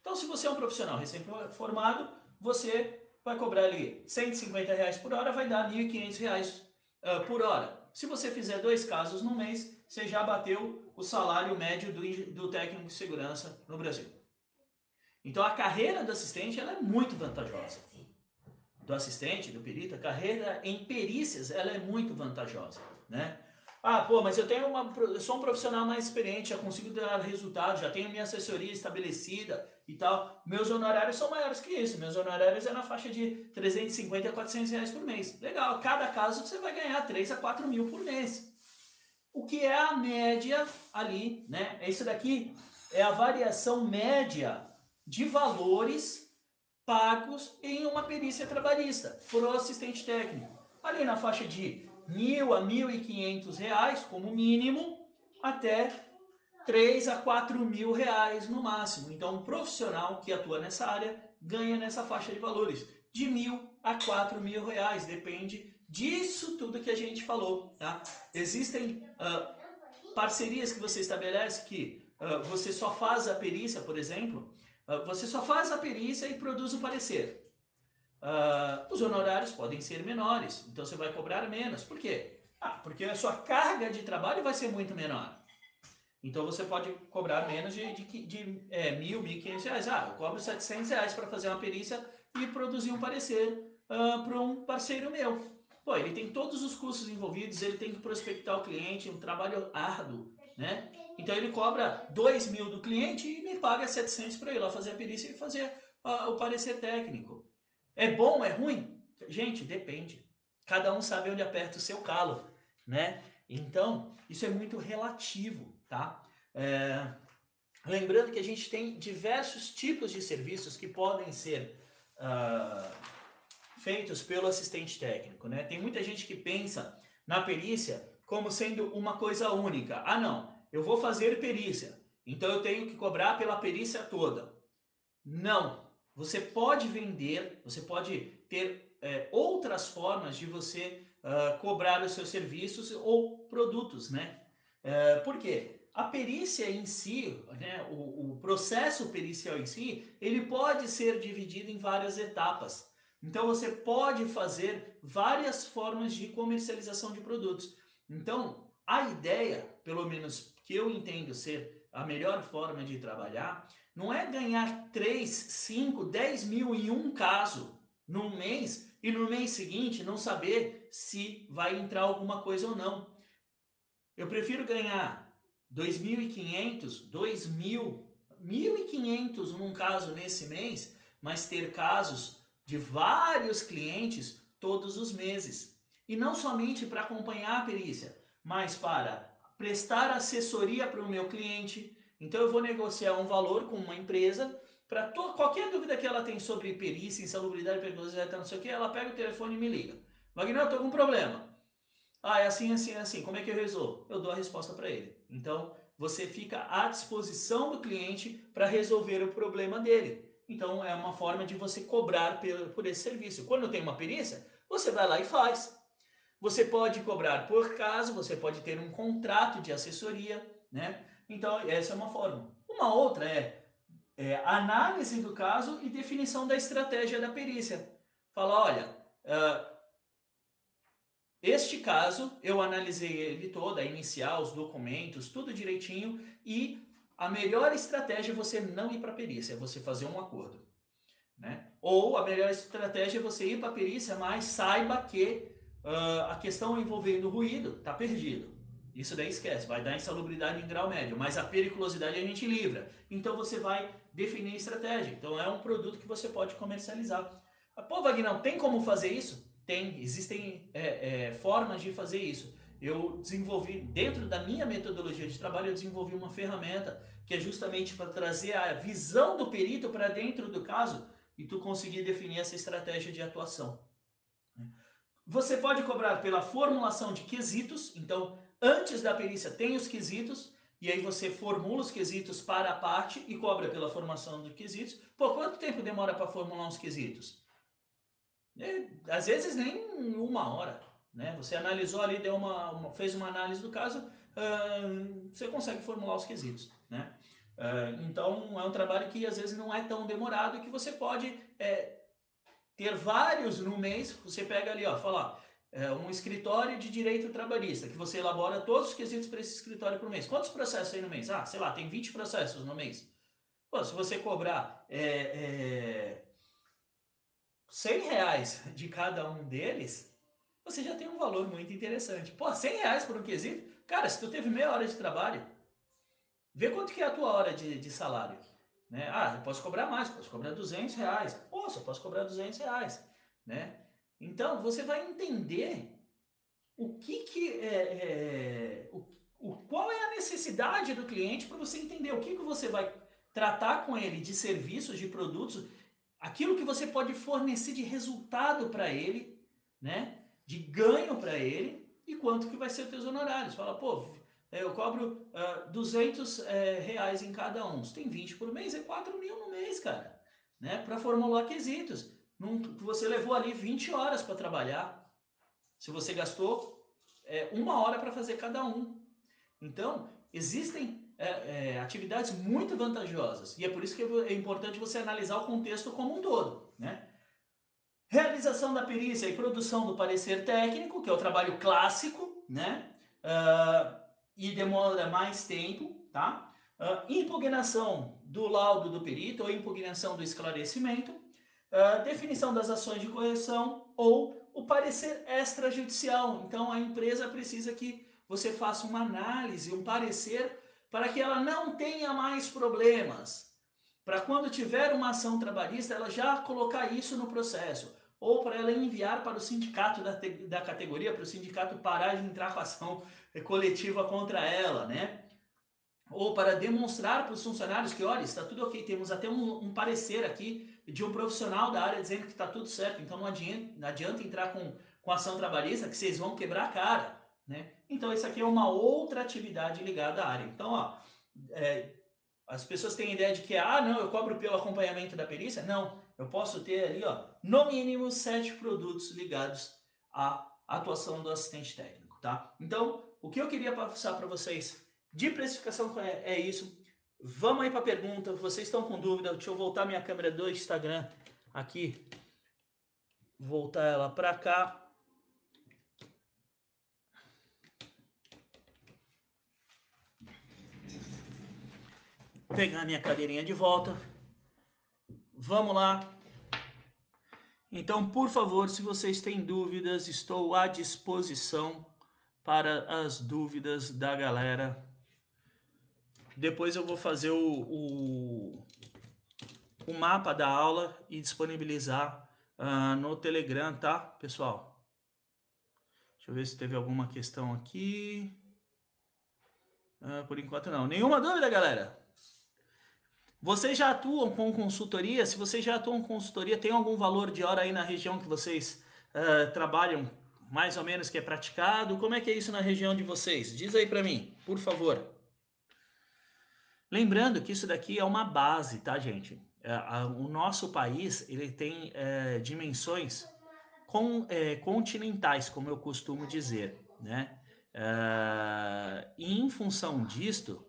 Então, se você é um profissional recém-formado, você vai cobrar ali 150 reais por hora, vai dar 1.500 reais uh, por hora. Se você fizer dois casos no mês, você já bateu o salário médio do, do técnico de segurança no Brasil. Então a carreira do assistente ela é muito vantajosa. Do assistente, do perito, a carreira em perícias ela é muito vantajosa, né? Ah, pô, mas eu tenho uma, eu sou um profissional mais experiente, já consigo dar resultados, já tenho minha assessoria estabelecida e tal. Meus honorários são maiores que isso. Meus honorários é na faixa de 350 a 400 reais por mês. Legal, cada caso você vai ganhar 3 a 4 mil por mês. O que é a média ali, né? Isso daqui é a variação média de valores pagos em uma perícia trabalhista por assistente técnico. Ali na faixa de mil a mil e quinhentos reais como mínimo, até 3 a 4 mil reais no máximo. Então, um profissional que atua nessa área ganha nessa faixa de valores, de mil a 4 mil reais, depende disso tudo que a gente falou. Tá? Existem uh, parcerias que você estabelece que uh, você só faz a perícia, por exemplo, uh, você só faz a perícia e produz o parecer. Uh, os honorários podem ser menores, então você vai cobrar menos. Por quê? Ah, porque a sua carga de trabalho vai ser muito menor. Então você pode cobrar menos de, de, de é, mil, mil quinhentos reais. Ah, eu cobro 700 reais para fazer uma perícia e produzir um parecer uh, para um parceiro meu. Pô, ele tem todos os custos envolvidos, ele tem que prospectar o cliente, um trabalho árduo, né? Então ele cobra 2 mil do cliente e me paga 700 para ir lá fazer a perícia e fazer uh, o parecer técnico. É bom, é ruim? Gente, depende. Cada um sabe onde aperta o seu calo, né? Então, isso é muito relativo, tá? É... Lembrando que a gente tem diversos tipos de serviços que podem ser uh, feitos pelo assistente técnico, né? Tem muita gente que pensa na perícia como sendo uma coisa única. Ah, não, eu vou fazer perícia, então eu tenho que cobrar pela perícia toda. Não, você pode vender, você pode ter é, outras formas de você uh, cobrar os seus serviços ou produtos, né? É, por quê? A perícia em si, né, o, o processo pericial em si, ele pode ser dividido em várias etapas. Então você pode fazer várias formas de comercialização de produtos. Então, a ideia, pelo menos que eu entendo ser a melhor forma de trabalhar, não é ganhar 3, 5, 10 mil em um caso num mês e no mês seguinte não saber se vai entrar alguma coisa ou não. Eu prefiro ganhar 2.500, 2.000, 1.500 num caso nesse mês, mas ter casos de vários clientes todos os meses. E não somente para acompanhar a perícia, mas para prestar assessoria para o meu cliente, então eu vou negociar um valor com uma empresa para qualquer dúvida que ela tem sobre perícia, insalubridade, periculosidade, não sei o que, ela pega o telefone e me liga. Eu estou com um problema. Ah, é assim, assim, assim. Como é que eu resolvo? Eu dou a resposta para ele. Então, você fica à disposição do cliente para resolver o problema dele. Então, é uma forma de você cobrar por esse serviço. Quando tem uma perícia, você vai lá e faz. Você pode cobrar por caso, você pode ter um contrato de assessoria, né? Então, essa é uma forma. Uma outra é, é análise do caso e definição da estratégia da perícia. Fala, olha, uh, este caso eu analisei ele todo, a inicial, os documentos, tudo direitinho e a melhor estratégia é você não ir para a perícia, é você fazer um acordo. Né? Ou a melhor estratégia é você ir para a perícia, mas saiba que uh, a questão envolvendo ruído está perdido. Isso daí esquece, vai dar insalubridade em grau médio, mas a periculosidade a gente livra. Então você vai definir estratégia. Então é um produto que você pode comercializar. Pô, Wagner, tem como fazer isso? Tem, existem é, é, formas de fazer isso eu desenvolvi, dentro da minha metodologia de trabalho, eu desenvolvi uma ferramenta que é justamente para trazer a visão do perito para dentro do caso e tu conseguir definir essa estratégia de atuação. Você pode cobrar pela formulação de quesitos, então antes da perícia tem os quesitos, e aí você formula os quesitos para a parte e cobra pela formação dos quesitos. Pô, quanto tempo demora para formular uns quesitos? É, às vezes nem uma hora. Né? Você analisou ali, deu uma, uma fez uma análise do caso, você consegue formular os quesitos. Né? Então é um trabalho que às vezes não é tão demorado que você pode é, ter vários no mês. Você pega ali, ó, fala, é, um escritório de direito trabalhista, que você elabora todos os quesitos para esse escritório por mês. Quantos processos aí no mês? Ah, sei lá, tem 20 processos no mês. Pô, se você cobrar é, é, 100 reais de cada um deles, você já tem um valor muito interessante. Pô, 100 reais por um quesito? Cara, se tu teve meia hora de trabalho, vê quanto que é a tua hora de, de salário. Né? Ah, eu posso cobrar mais, posso cobrar 200 reais. Poxa, posso cobrar 200 reais. Né? Então, você vai entender o que que é, é o, o, qual é a necessidade do cliente para você entender o que, que você vai tratar com ele de serviços, de produtos, aquilo que você pode fornecer de resultado para ele, né? de ganho para ele e quanto que vai ser os teus honorários. Fala, pô, eu cobro uh, 200 é, reais em cada um. Você tem 20 por mês, é 4 mil no mês, cara. Né? Para formular quesitos. Num, você levou ali 20 horas para trabalhar. Se você gastou é, uma hora para fazer cada um. Então, existem é, é, atividades muito vantajosas. E é por isso que é importante você analisar o contexto como um todo. Né? Realização da perícia e produção do parecer técnico, que é o trabalho clássico, né? Uh, e demora mais tempo, tá? Uh, impugnação do laudo do perito ou impugnação do esclarecimento, uh, definição das ações de correção ou o parecer extrajudicial. Então a empresa precisa que você faça uma análise, um parecer para que ela não tenha mais problemas. Para quando tiver uma ação trabalhista, ela já colocar isso no processo ou para ela enviar para o sindicato da, da categoria, para o sindicato parar de entrar com ação coletiva contra ela, né? Ou para demonstrar para os funcionários que, olha, está tudo ok, temos até um, um parecer aqui de um profissional da área dizendo que está tudo certo, então não adianta, não adianta entrar com, com ação trabalhista que vocês vão quebrar a cara, né? Então, isso aqui é uma outra atividade ligada à área. Então, ó, é, as pessoas têm ideia de que, ah, não, eu cobro pelo acompanhamento da perícia. Não, eu posso ter ali, ó, no mínimo sete produtos ligados à atuação do assistente técnico, tá? Então, o que eu queria passar para vocês de precificação é, é isso. Vamos aí para a pergunta. Vocês estão com dúvida? Deixa eu voltar minha câmera do Instagram aqui. Voltar ela para cá. Pegar minha cadeirinha de volta. Vamos lá. Então, por favor, se vocês têm dúvidas, estou à disposição para as dúvidas da galera. Depois eu vou fazer o, o, o mapa da aula e disponibilizar uh, no Telegram, tá, pessoal? Deixa eu ver se teve alguma questão aqui. Uh, por enquanto não. Nenhuma dúvida, galera? Vocês já atuam com consultoria? Se vocês já atuam com consultoria, tem algum valor de hora aí na região que vocês uh, trabalham, mais ou menos, que é praticado? Como é que é isso na região de vocês? Diz aí para mim, por favor. Lembrando que isso daqui é uma base, tá, gente? É, o nosso país ele tem é, dimensões com, é, continentais, como eu costumo dizer, né? É, e em função disto,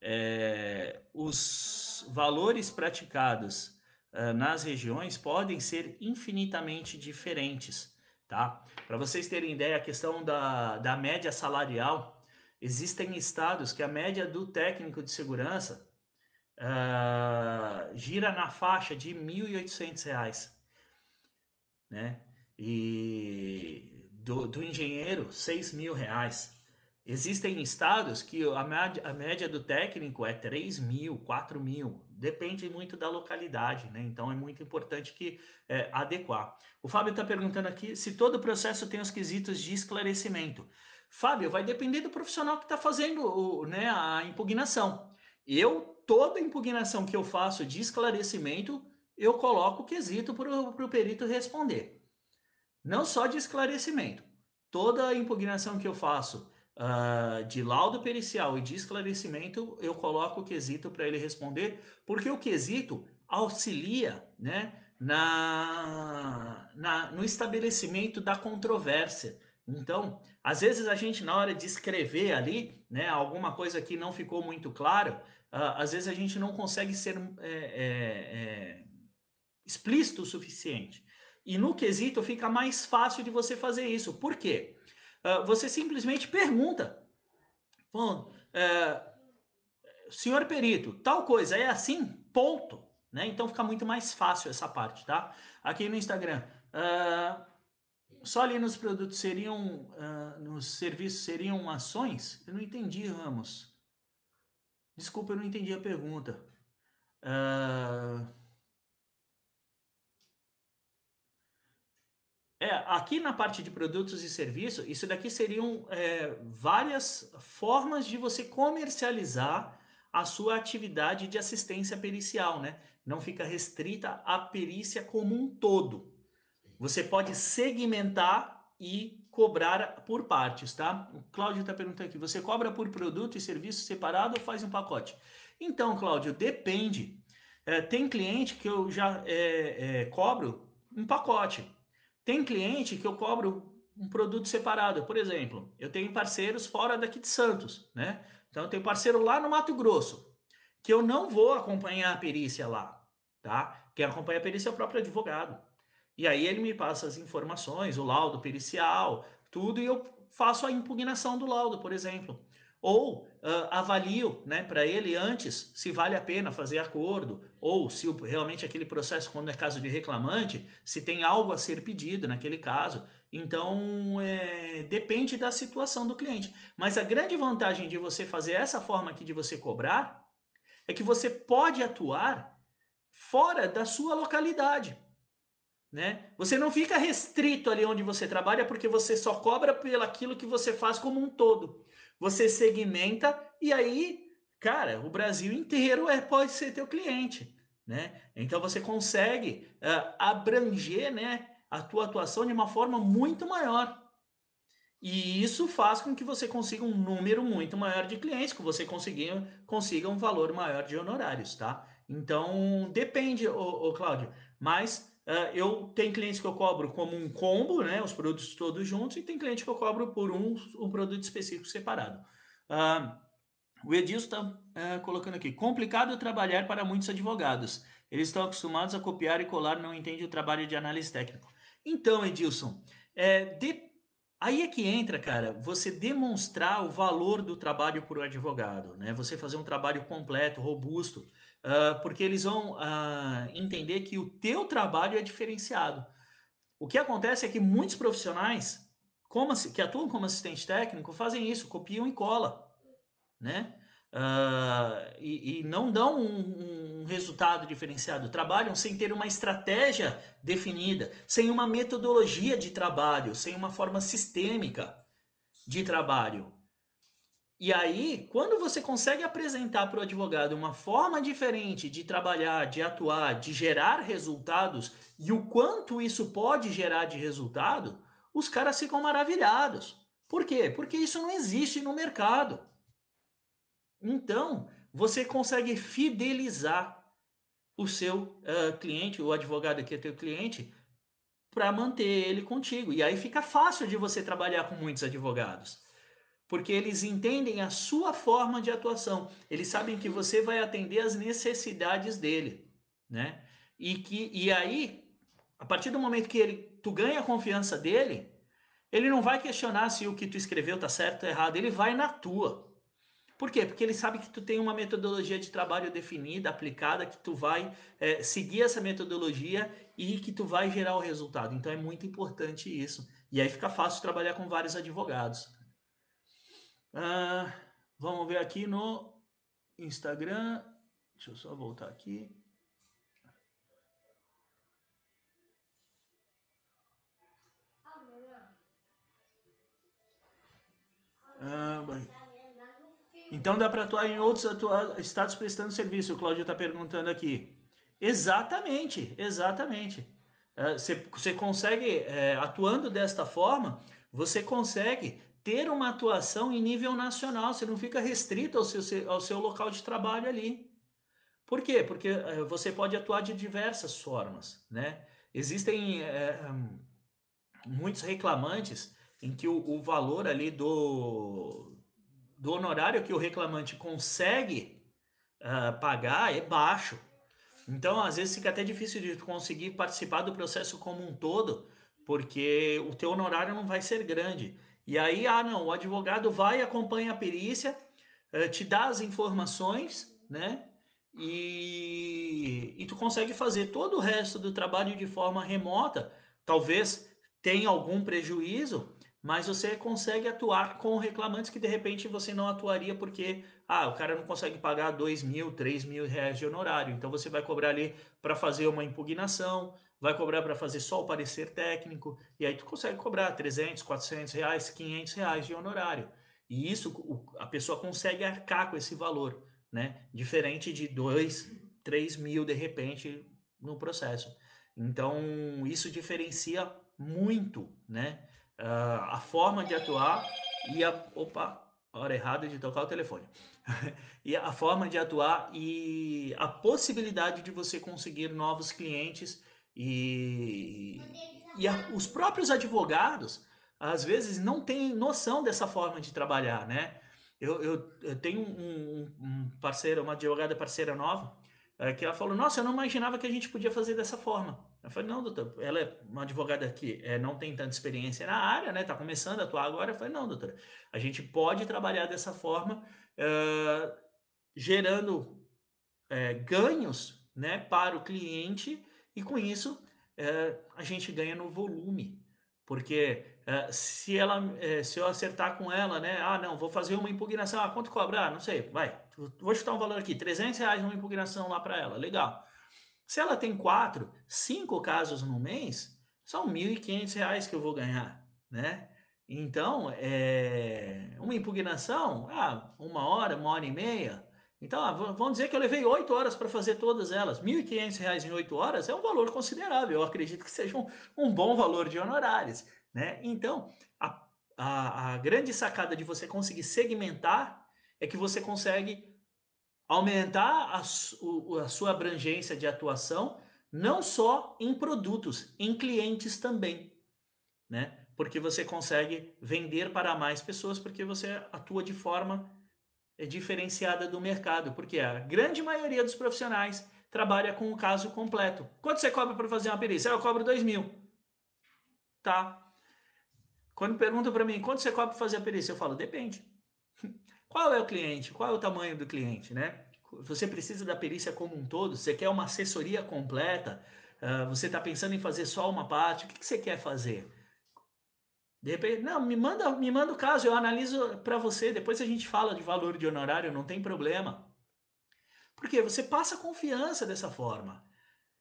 é, os valores praticados uh, nas regiões podem ser infinitamente diferentes, tá? Para vocês terem ideia, a questão da, da média salarial existem estados que a média do técnico de segurança uh, gira na faixa de R$ 1.800, né? E do, do engenheiro, R$ mil reais. Existem estados que a média, a média do técnico é 3 mil, 4 mil, depende muito da localidade, né? Então é muito importante que é, adequar. O Fábio está perguntando aqui se todo processo tem os quesitos de esclarecimento. Fábio, vai depender do profissional que está fazendo o, né, a impugnação. Eu, toda impugnação que eu faço de esclarecimento, eu coloco o quesito para o perito responder. Não só de esclarecimento. Toda impugnação que eu faço uh, de laudo pericial e de esclarecimento, eu coloco o quesito para ele responder, porque o quesito auxilia né, na, na, no estabelecimento da controvérsia. Então, às vezes a gente, na hora de escrever ali, né, alguma coisa que não ficou muito claro, uh, às vezes a gente não consegue ser é, é, é, explícito o suficiente. E no quesito fica mais fácil de você fazer isso. Por quê? Uh, você simplesmente pergunta. Bom, uh, senhor perito, tal coisa é assim? Ponto. Né? Então fica muito mais fácil essa parte, tá? Aqui no Instagram. Uh, só ali nos produtos seriam, uh, nos serviços seriam ações? Eu não entendi, Ramos. Desculpa, eu não entendi a pergunta. Uh, É, aqui na parte de produtos e serviços, isso daqui seriam é, várias formas de você comercializar a sua atividade de assistência pericial, né? Não fica restrita à perícia como um todo. Você pode segmentar e cobrar por partes, tá? O Cláudio está perguntando aqui, você cobra por produto e serviço separado ou faz um pacote? Então, Cláudio, depende. É, tem cliente que eu já é, é cobro um pacote. Tem cliente que eu cobro um produto separado. Por exemplo, eu tenho parceiros fora daqui de Santos, né? Então eu tenho parceiro lá no Mato Grosso, que eu não vou acompanhar a perícia lá, tá? Quem acompanha a perícia é o próprio advogado. E aí ele me passa as informações, o laudo pericial, tudo, e eu faço a impugnação do laudo, por exemplo ou uh, avalio né, para ele antes se vale a pena fazer acordo, ou se realmente aquele processo, quando é caso de reclamante, se tem algo a ser pedido naquele caso. Então, é, depende da situação do cliente. Mas a grande vantagem de você fazer essa forma aqui de você cobrar é que você pode atuar fora da sua localidade. Né? Você não fica restrito ali onde você trabalha porque você só cobra pelo aquilo que você faz como um todo você segmenta e aí, cara, o Brasil inteiro é, pode ser teu cliente, né? Então você consegue uh, abranger, né, a tua atuação de uma forma muito maior. E isso faz com que você consiga um número muito maior de clientes, que você consiga, consiga um valor maior de honorários, tá? Então, depende, ô Cláudio. Mas eu tenho clientes que eu cobro como um combo, né? Os produtos todos juntos, e tem cliente que eu cobro por um, um produto específico separado. Uh, o Edilson está uh, colocando aqui, complicado trabalhar para muitos advogados. Eles estão acostumados a copiar e colar, não entendem o trabalho de análise técnico. Então, Edilson, é, de... aí é que entra, cara, você demonstrar o valor do trabalho para o advogado, né? Você fazer um trabalho completo, robusto, uh, porque eles vão uh, entender que o teu trabalho é diferenciado. O que acontece é que muitos profissionais como, que atuam como assistente técnico fazem isso, copiam e cola, né? Uh, e, e, não dão um, um, resultado diferenciado, trabalham sem ter uma estratégia definida, sem uma metodologia de trabalho, sem uma forma sistêmica de trabalho. E aí, quando você consegue apresentar para o advogado uma forma diferente de trabalhar, de atuar, de gerar resultados e o quanto isso pode gerar de resultado, os caras ficam maravilhados. Por quê? Porque isso não existe no mercado. Então, você consegue fidelizar o seu uh, cliente, o advogado que é teu cliente, para manter ele contigo. E aí fica fácil de você trabalhar com muitos advogados porque eles entendem a sua forma de atuação. Eles sabem que você vai atender as necessidades dele, né? E que e aí, a partir do momento que ele tu ganha a confiança dele, Ele não vai questionar se o que tu escreveu tá certo ou errado, ele vai na tua. Por quê? Porque ele sabe que tu tem uma metodologia de trabalho definida, aplicada, que tu vai é, seguir essa metodologia e que tu vai gerar o resultado. Então é muito importante isso. E aí fica fácil trabalhar com vários advogados. Ah, vamos ver aqui no Instagram. Deixa eu só voltar aqui. Ah, então dá para atuar em outros estados prestando serviço, o Cláudio está perguntando aqui. Exatamente, exatamente. Você é, consegue, é, atuando desta forma, você consegue ter uma atuação em nível nacional, você não fica restrito ao seu, ao seu local de trabalho ali. Por quê? Porque é, você pode atuar de diversas formas, né? Existem é, muitos reclamantes em que o, o valor ali do, do honorário que o reclamante consegue uh, pagar é baixo. Então, às vezes fica até difícil de conseguir participar do processo como um todo, porque o teu honorário não vai ser grande. E aí, ah, não, o advogado vai, acompanha a perícia, uh, te dá as informações, né? E, e tu consegue fazer todo o resto do trabalho de forma remota. Talvez tenha algum prejuízo, mas você consegue atuar com reclamantes que de repente você não atuaria porque ah, o cara não consegue pagar dois mil, três mil reais de honorário. Então você vai cobrar ali para fazer uma impugnação, vai cobrar para fazer só o parecer técnico, e aí tu consegue cobrar 300, 400 reais, 500 reais de honorário. E isso a pessoa consegue arcar com esse valor, né? Diferente de dois, três mil de repente no processo. Então isso diferencia muito, né? uh, a forma de atuar e a. Opa, hora errada de tocar o telefone. e a forma de atuar e a possibilidade de você conseguir novos clientes e, e a, os próprios advogados às vezes não têm noção dessa forma de trabalhar, né? Eu, eu, eu tenho um, um, parceiro, uma advogada parceira nova, é, que ela falou, nossa, eu não imaginava que a gente podia fazer dessa forma. Eu falei, não, doutor, ela é uma advogada que é, não tem tanta experiência na área, né? Tá começando a atuar agora. Eu falei, não, doutora, a gente pode trabalhar dessa forma, uh, gerando é, ganhos né, para o cliente, e com isso uh, a gente ganha no volume. Porque uh, se ela se eu acertar com ela, né? Ah, não, vou fazer uma impugnação. Ah, quanto cobrar? Ah, não sei, vai. Vou chutar um valor aqui, 300 reais uma impugnação lá para ela. Legal. Se ela tem quatro, cinco casos no mês, são R$ 1.500 que eu vou ganhar, né? Então, é, uma impugnação, ah, uma hora, uma hora e meia. Então, ah, vamos dizer que eu levei oito horas para fazer todas elas. R$ 1.500 em oito horas é um valor considerável. Eu acredito que seja um, um bom valor de honorários, né? Então, a, a, a grande sacada de você conseguir segmentar é que você consegue aumentar a, a sua abrangência de atuação, não só em produtos, em clientes também, né? Porque você consegue vender para mais pessoas, porque você atua de forma diferenciada do mercado, porque a grande maioria dos profissionais trabalha com o caso completo. Quanto você cobra para fazer uma perícia? Eu cobro dois mil. Tá. Quando perguntam para mim, quanto você cobra para fazer a perícia? Eu falo, depende. Qual é o cliente? Qual é o tamanho do cliente, né? Você precisa da perícia como um todo? Você quer uma assessoria completa? Uh, você está pensando em fazer só uma parte? O que, que você quer fazer? De repente, não, me manda, me manda o caso, eu analiso para você. Depois a gente fala de valor de honorário, não tem problema. Porque você passa confiança dessa forma.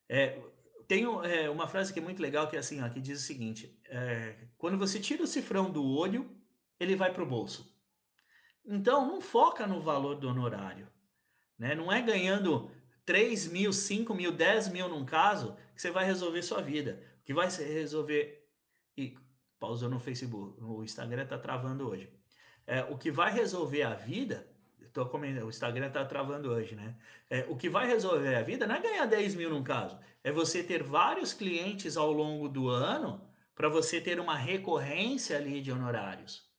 É, tem é, uma frase que é muito legal que é assim, ó, que diz o seguinte: é, quando você tira o cifrão do olho, ele vai para o bolso. Então, não foca no valor do honorário. Né? Não é ganhando 3 mil, 5 mil, 10 mil num caso que você vai resolver sua vida. O que vai resolver. E pausou no Facebook, o Instagram está travando hoje. É, o que vai resolver a vida. Tô comentando, o Instagram está travando hoje, né? É, o que vai resolver a vida não é ganhar 10 mil num caso, é você ter vários clientes ao longo do ano para você ter uma recorrência ali de honorários.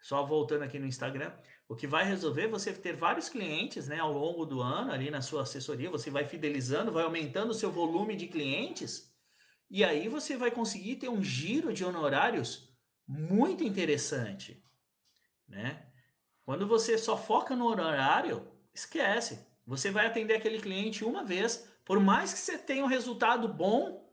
Só voltando aqui no Instagram, o que vai resolver é você ter vários clientes né, ao longo do ano ali na sua assessoria, você vai fidelizando, vai aumentando o seu volume de clientes, e aí você vai conseguir ter um giro de honorários muito interessante, né? Quando você só foca no horário, esquece. Você vai atender aquele cliente uma vez, por mais que você tenha um resultado bom,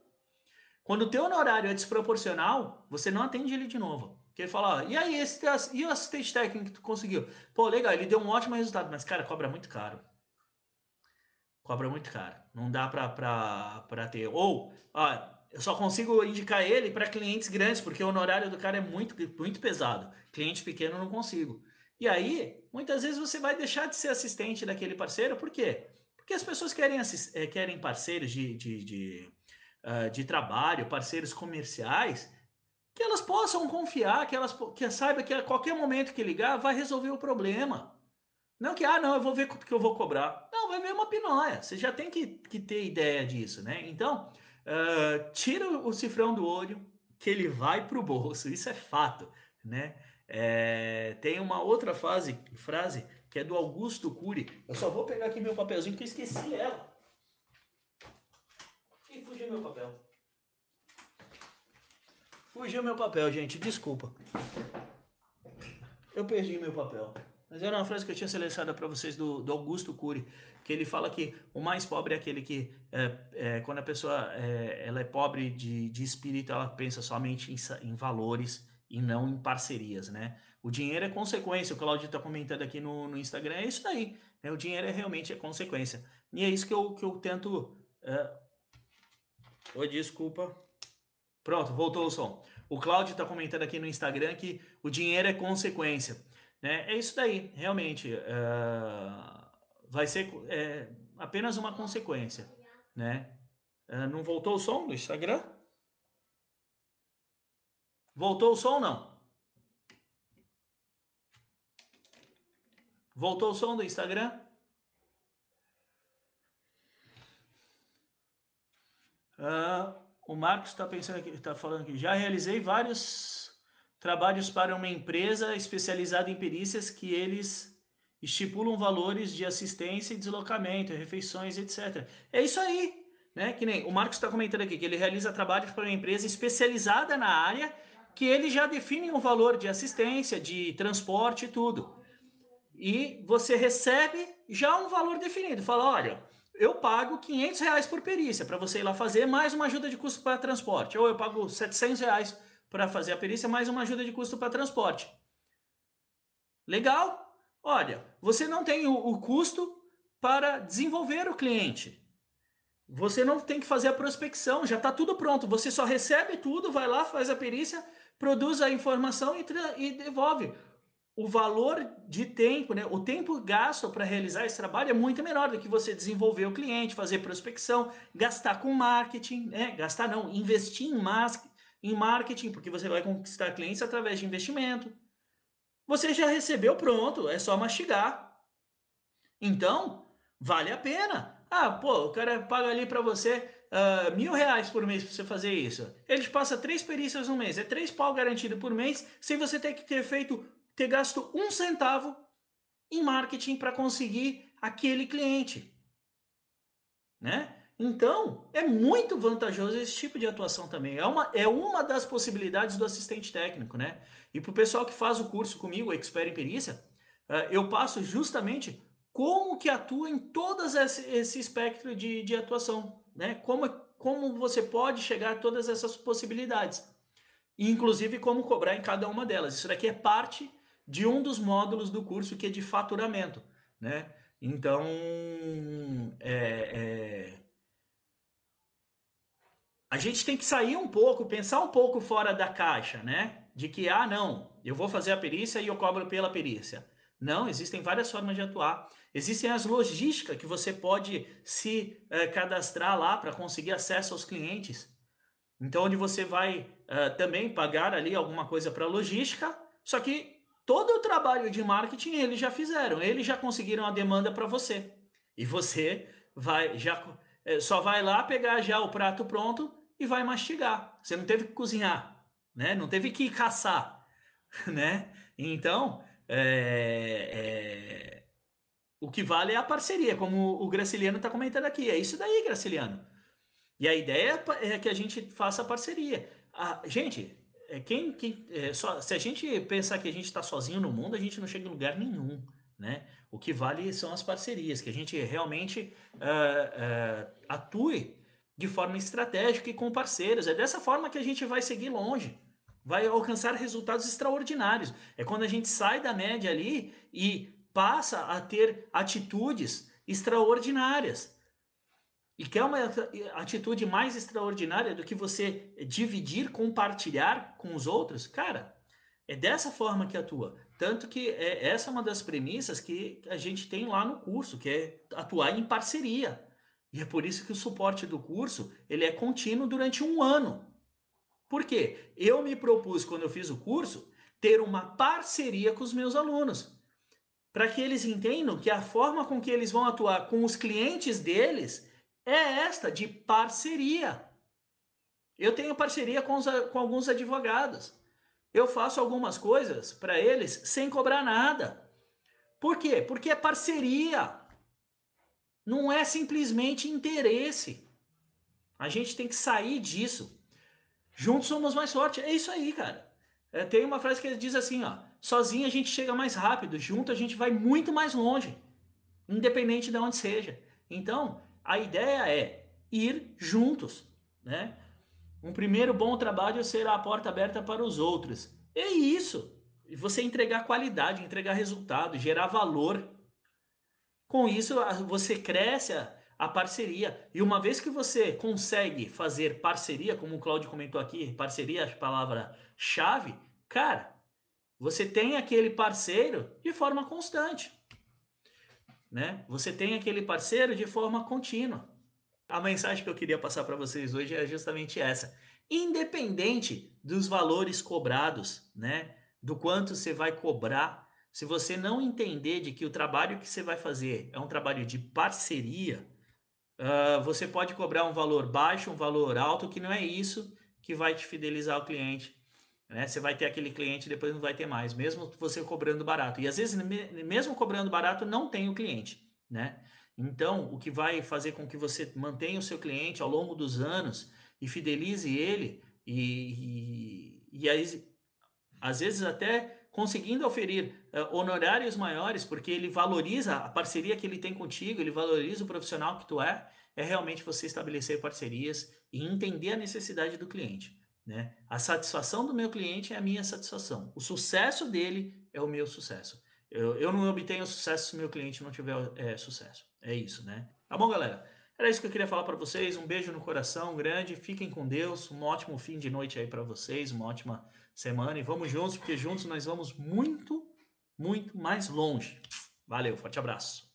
quando o teu horário é desproporcional, você não atende ele de novo. Porque ele fala, e aí, esse, e o assistente técnico que tu conseguiu? Pô, legal, ele deu um ótimo resultado, mas, cara, cobra muito caro. Cobra muito caro. Não dá pra ter. Ou, ó, eu só consigo indicar ele para clientes grandes, porque o honorário do cara é muito, muito pesado. Cliente pequeno não consigo. E aí, muitas vezes você vai deixar de ser assistente daquele parceiro, por quê? Porque as pessoas querem, eh, querem parceiros de, de, de, uh, de trabalho, parceiros comerciais, que elas possam confiar, que elas que saiba que a qualquer momento que ligar vai resolver o problema. Não que, ah, não, eu vou ver o que eu vou cobrar. Não, vai ver uma pinóia. Você já tem que, que ter ideia disso, né? Então, uh, tira o cifrão do olho, que ele vai para o bolso. Isso é fato, né? É, tem uma outra fase, frase que é do Augusto Cury. Eu só vou pegar aqui meu papelzinho que eu esqueci ela. E fugiu meu papel. Fugiu meu papel, gente. Desculpa. Eu perdi meu papel. Mas era uma frase que eu tinha selecionado para vocês do, do, Augusto Cury, que ele fala que o mais pobre é aquele que, é, é, quando a pessoa é, ela é pobre de, de espírito, ela pensa somente em, em valores e não em parcerias, né? O dinheiro é consequência, o Claudio está comentando aqui no, no Instagram, é isso daí, né? O dinheiro é realmente é consequência. E é isso que eu, que eu tento... Uh... Oi, desculpa. Pronto, voltou o som. O Claudio está comentando aqui no Instagram que o dinheiro é consequência. Né? É isso daí, realmente. Uh... Vai ser é, apenas uma consequência, né? Uh, não voltou o som no Instagram? Voltou o som não? Voltou o som do Instagram? Uh, o Marcos está pensando aqui, está falando aqui. Já realizei vários trabalhos para uma empresa especializada em perícias que eles estipulam valores de assistência e deslocamento, refeições, etc. É isso aí, né? Que nem o Marcos está comentando aqui que ele realiza trabalhos para uma empresa especializada na área que eles já definem o valor de assistência, de transporte e tudo. E você recebe já um valor definido. Fala, olha, eu pago 500 reais por perícia para você ir lá fazer, mais uma ajuda de custo para transporte. Ou eu pago 700 reais para fazer a perícia, mais uma ajuda de custo para transporte. Legal? Olha, você não tem o, o custo para desenvolver o cliente. Você não tem que fazer a prospecção, já está tudo pronto. Você só recebe tudo, vai lá, faz a perícia, produz a informação e, e devolve. O valor de tempo, né, o tempo gasto para realizar esse trabalho é muito menor do que você desenvolver o cliente, fazer prospecção, gastar com marketing, né, gastar não, investir em, mas, em marketing, porque você vai conquistar clientes através de investimento. Você já recebeu pronto, é só mastigar. Então, vale a pena. Ah, pô, o cara paga ali para você uh, mil reais por mês para você fazer isso. Ele te passa três perícias no mês. É três pau garantido por mês, sem você ter que ter feito, ter gasto um centavo em marketing para conseguir aquele cliente. Né? Então, é muito vantajoso esse tipo de atuação também. É uma, é uma das possibilidades do assistente técnico, né? E para o pessoal que faz o curso comigo, Expert em Perícia, uh, eu passo justamente como que atua em todo esse, esse espectro de, de atuação né? Como, como você pode chegar a todas essas possibilidades. Inclusive, como cobrar em cada uma delas. Isso daqui é parte de um dos módulos do curso que é de faturamento, né? Então, é, é... a gente tem que sair um pouco, pensar um pouco fora da caixa, né? De que, ah, não, eu vou fazer a perícia e eu cobro pela perícia. Não, existem várias formas de atuar. Existem as logísticas que você pode se é, cadastrar lá para conseguir acesso aos clientes. Então, onde você vai é, também pagar ali alguma coisa para logística, só que todo o trabalho de marketing eles já fizeram, eles já conseguiram a demanda para você. E você vai já é, só vai lá pegar já o prato pronto e vai mastigar. Você não teve que cozinhar, né? Não teve que caçar, né? Então, é, é, o que vale é a parceria, como o Graciliano está comentando aqui. É isso daí, Graciliano. E a ideia é que a gente faça parceria. A, gente, é, quem, quem é, só, se a gente pensar que a gente está sozinho no mundo, a gente não chega em lugar nenhum. Né? O que vale são as parcerias, que a gente realmente uh, uh, atue de forma estratégica e com parceiros. É dessa forma que a gente vai seguir longe, vai alcançar resultados extraordinários. É quando a gente sai da média ali e passa a ter atitudes extraordinárias. E quer uma atitude mais extraordinária do que você dividir, compartilhar com os outros? Cara, é dessa forma que atua. Tanto que é, essa é uma das premissas que a gente tem lá no curso, que é atuar em parceria. E é por isso que o suporte do curso ele é contínuo durante um ano. Por quê? Eu me propus, quando eu fiz o curso, ter uma parceria com os meus alunos. Para que eles entendam que a forma com que eles vão atuar com os clientes deles é esta de parceria. Eu tenho parceria com, os, com alguns advogados. Eu faço algumas coisas para eles sem cobrar nada. Por quê? Porque é parceria. Não é simplesmente interesse. A gente tem que sair disso. Juntos somos mais fortes. É isso aí, cara. É, tem uma frase que diz assim, ó. Sozinho a gente chega mais rápido, junto a gente vai muito mais longe. Independente de onde seja. Então, a ideia é ir juntos, né? Um primeiro bom trabalho será a porta aberta para os outros. É isso. E você entregar qualidade, entregar resultado, gerar valor. Com isso, você cresce a, a parceria. E uma vez que você consegue fazer parceria, como o Claudio comentou aqui, parceria é a palavra-chave, cara, você tem aquele parceiro de forma constante né? Você tem aquele parceiro de forma contínua. A mensagem que eu queria passar para vocês hoje é justamente essa. Independente dos valores cobrados, né? Do quanto você vai cobrar, se você não entender de que o trabalho que você vai fazer é um trabalho de parceria, uh, você pode cobrar um valor baixo, um valor alto, que não é isso que vai te fidelizar o cliente. Né? Você vai ter aquele cliente depois não vai ter mais, mesmo você cobrando barato. E às vezes, mesmo cobrando barato, não tem o cliente. Né? Então, o que vai fazer com que você mantenha o seu cliente ao longo dos anos e fidelize ele, e, e, e aí, às vezes até conseguindo oferir uh, honorários maiores, porque ele valoriza a parceria que ele tem contigo, ele valoriza o profissional que tu é, é realmente você estabelecer parcerias e entender a necessidade do cliente. Né? A satisfação do meu cliente é a minha satisfação. O sucesso dele é o meu sucesso. Eu, eu não obtenho sucesso se meu cliente não tiver é, sucesso. É isso, né? Tá bom, galera? Era isso que eu queria falar para vocês. Um beijo no coração grande. Fiquem com Deus. Um ótimo fim de noite aí para vocês. Uma ótima semana. E vamos juntos, porque juntos nós vamos muito, muito mais longe. Valeu, forte abraço.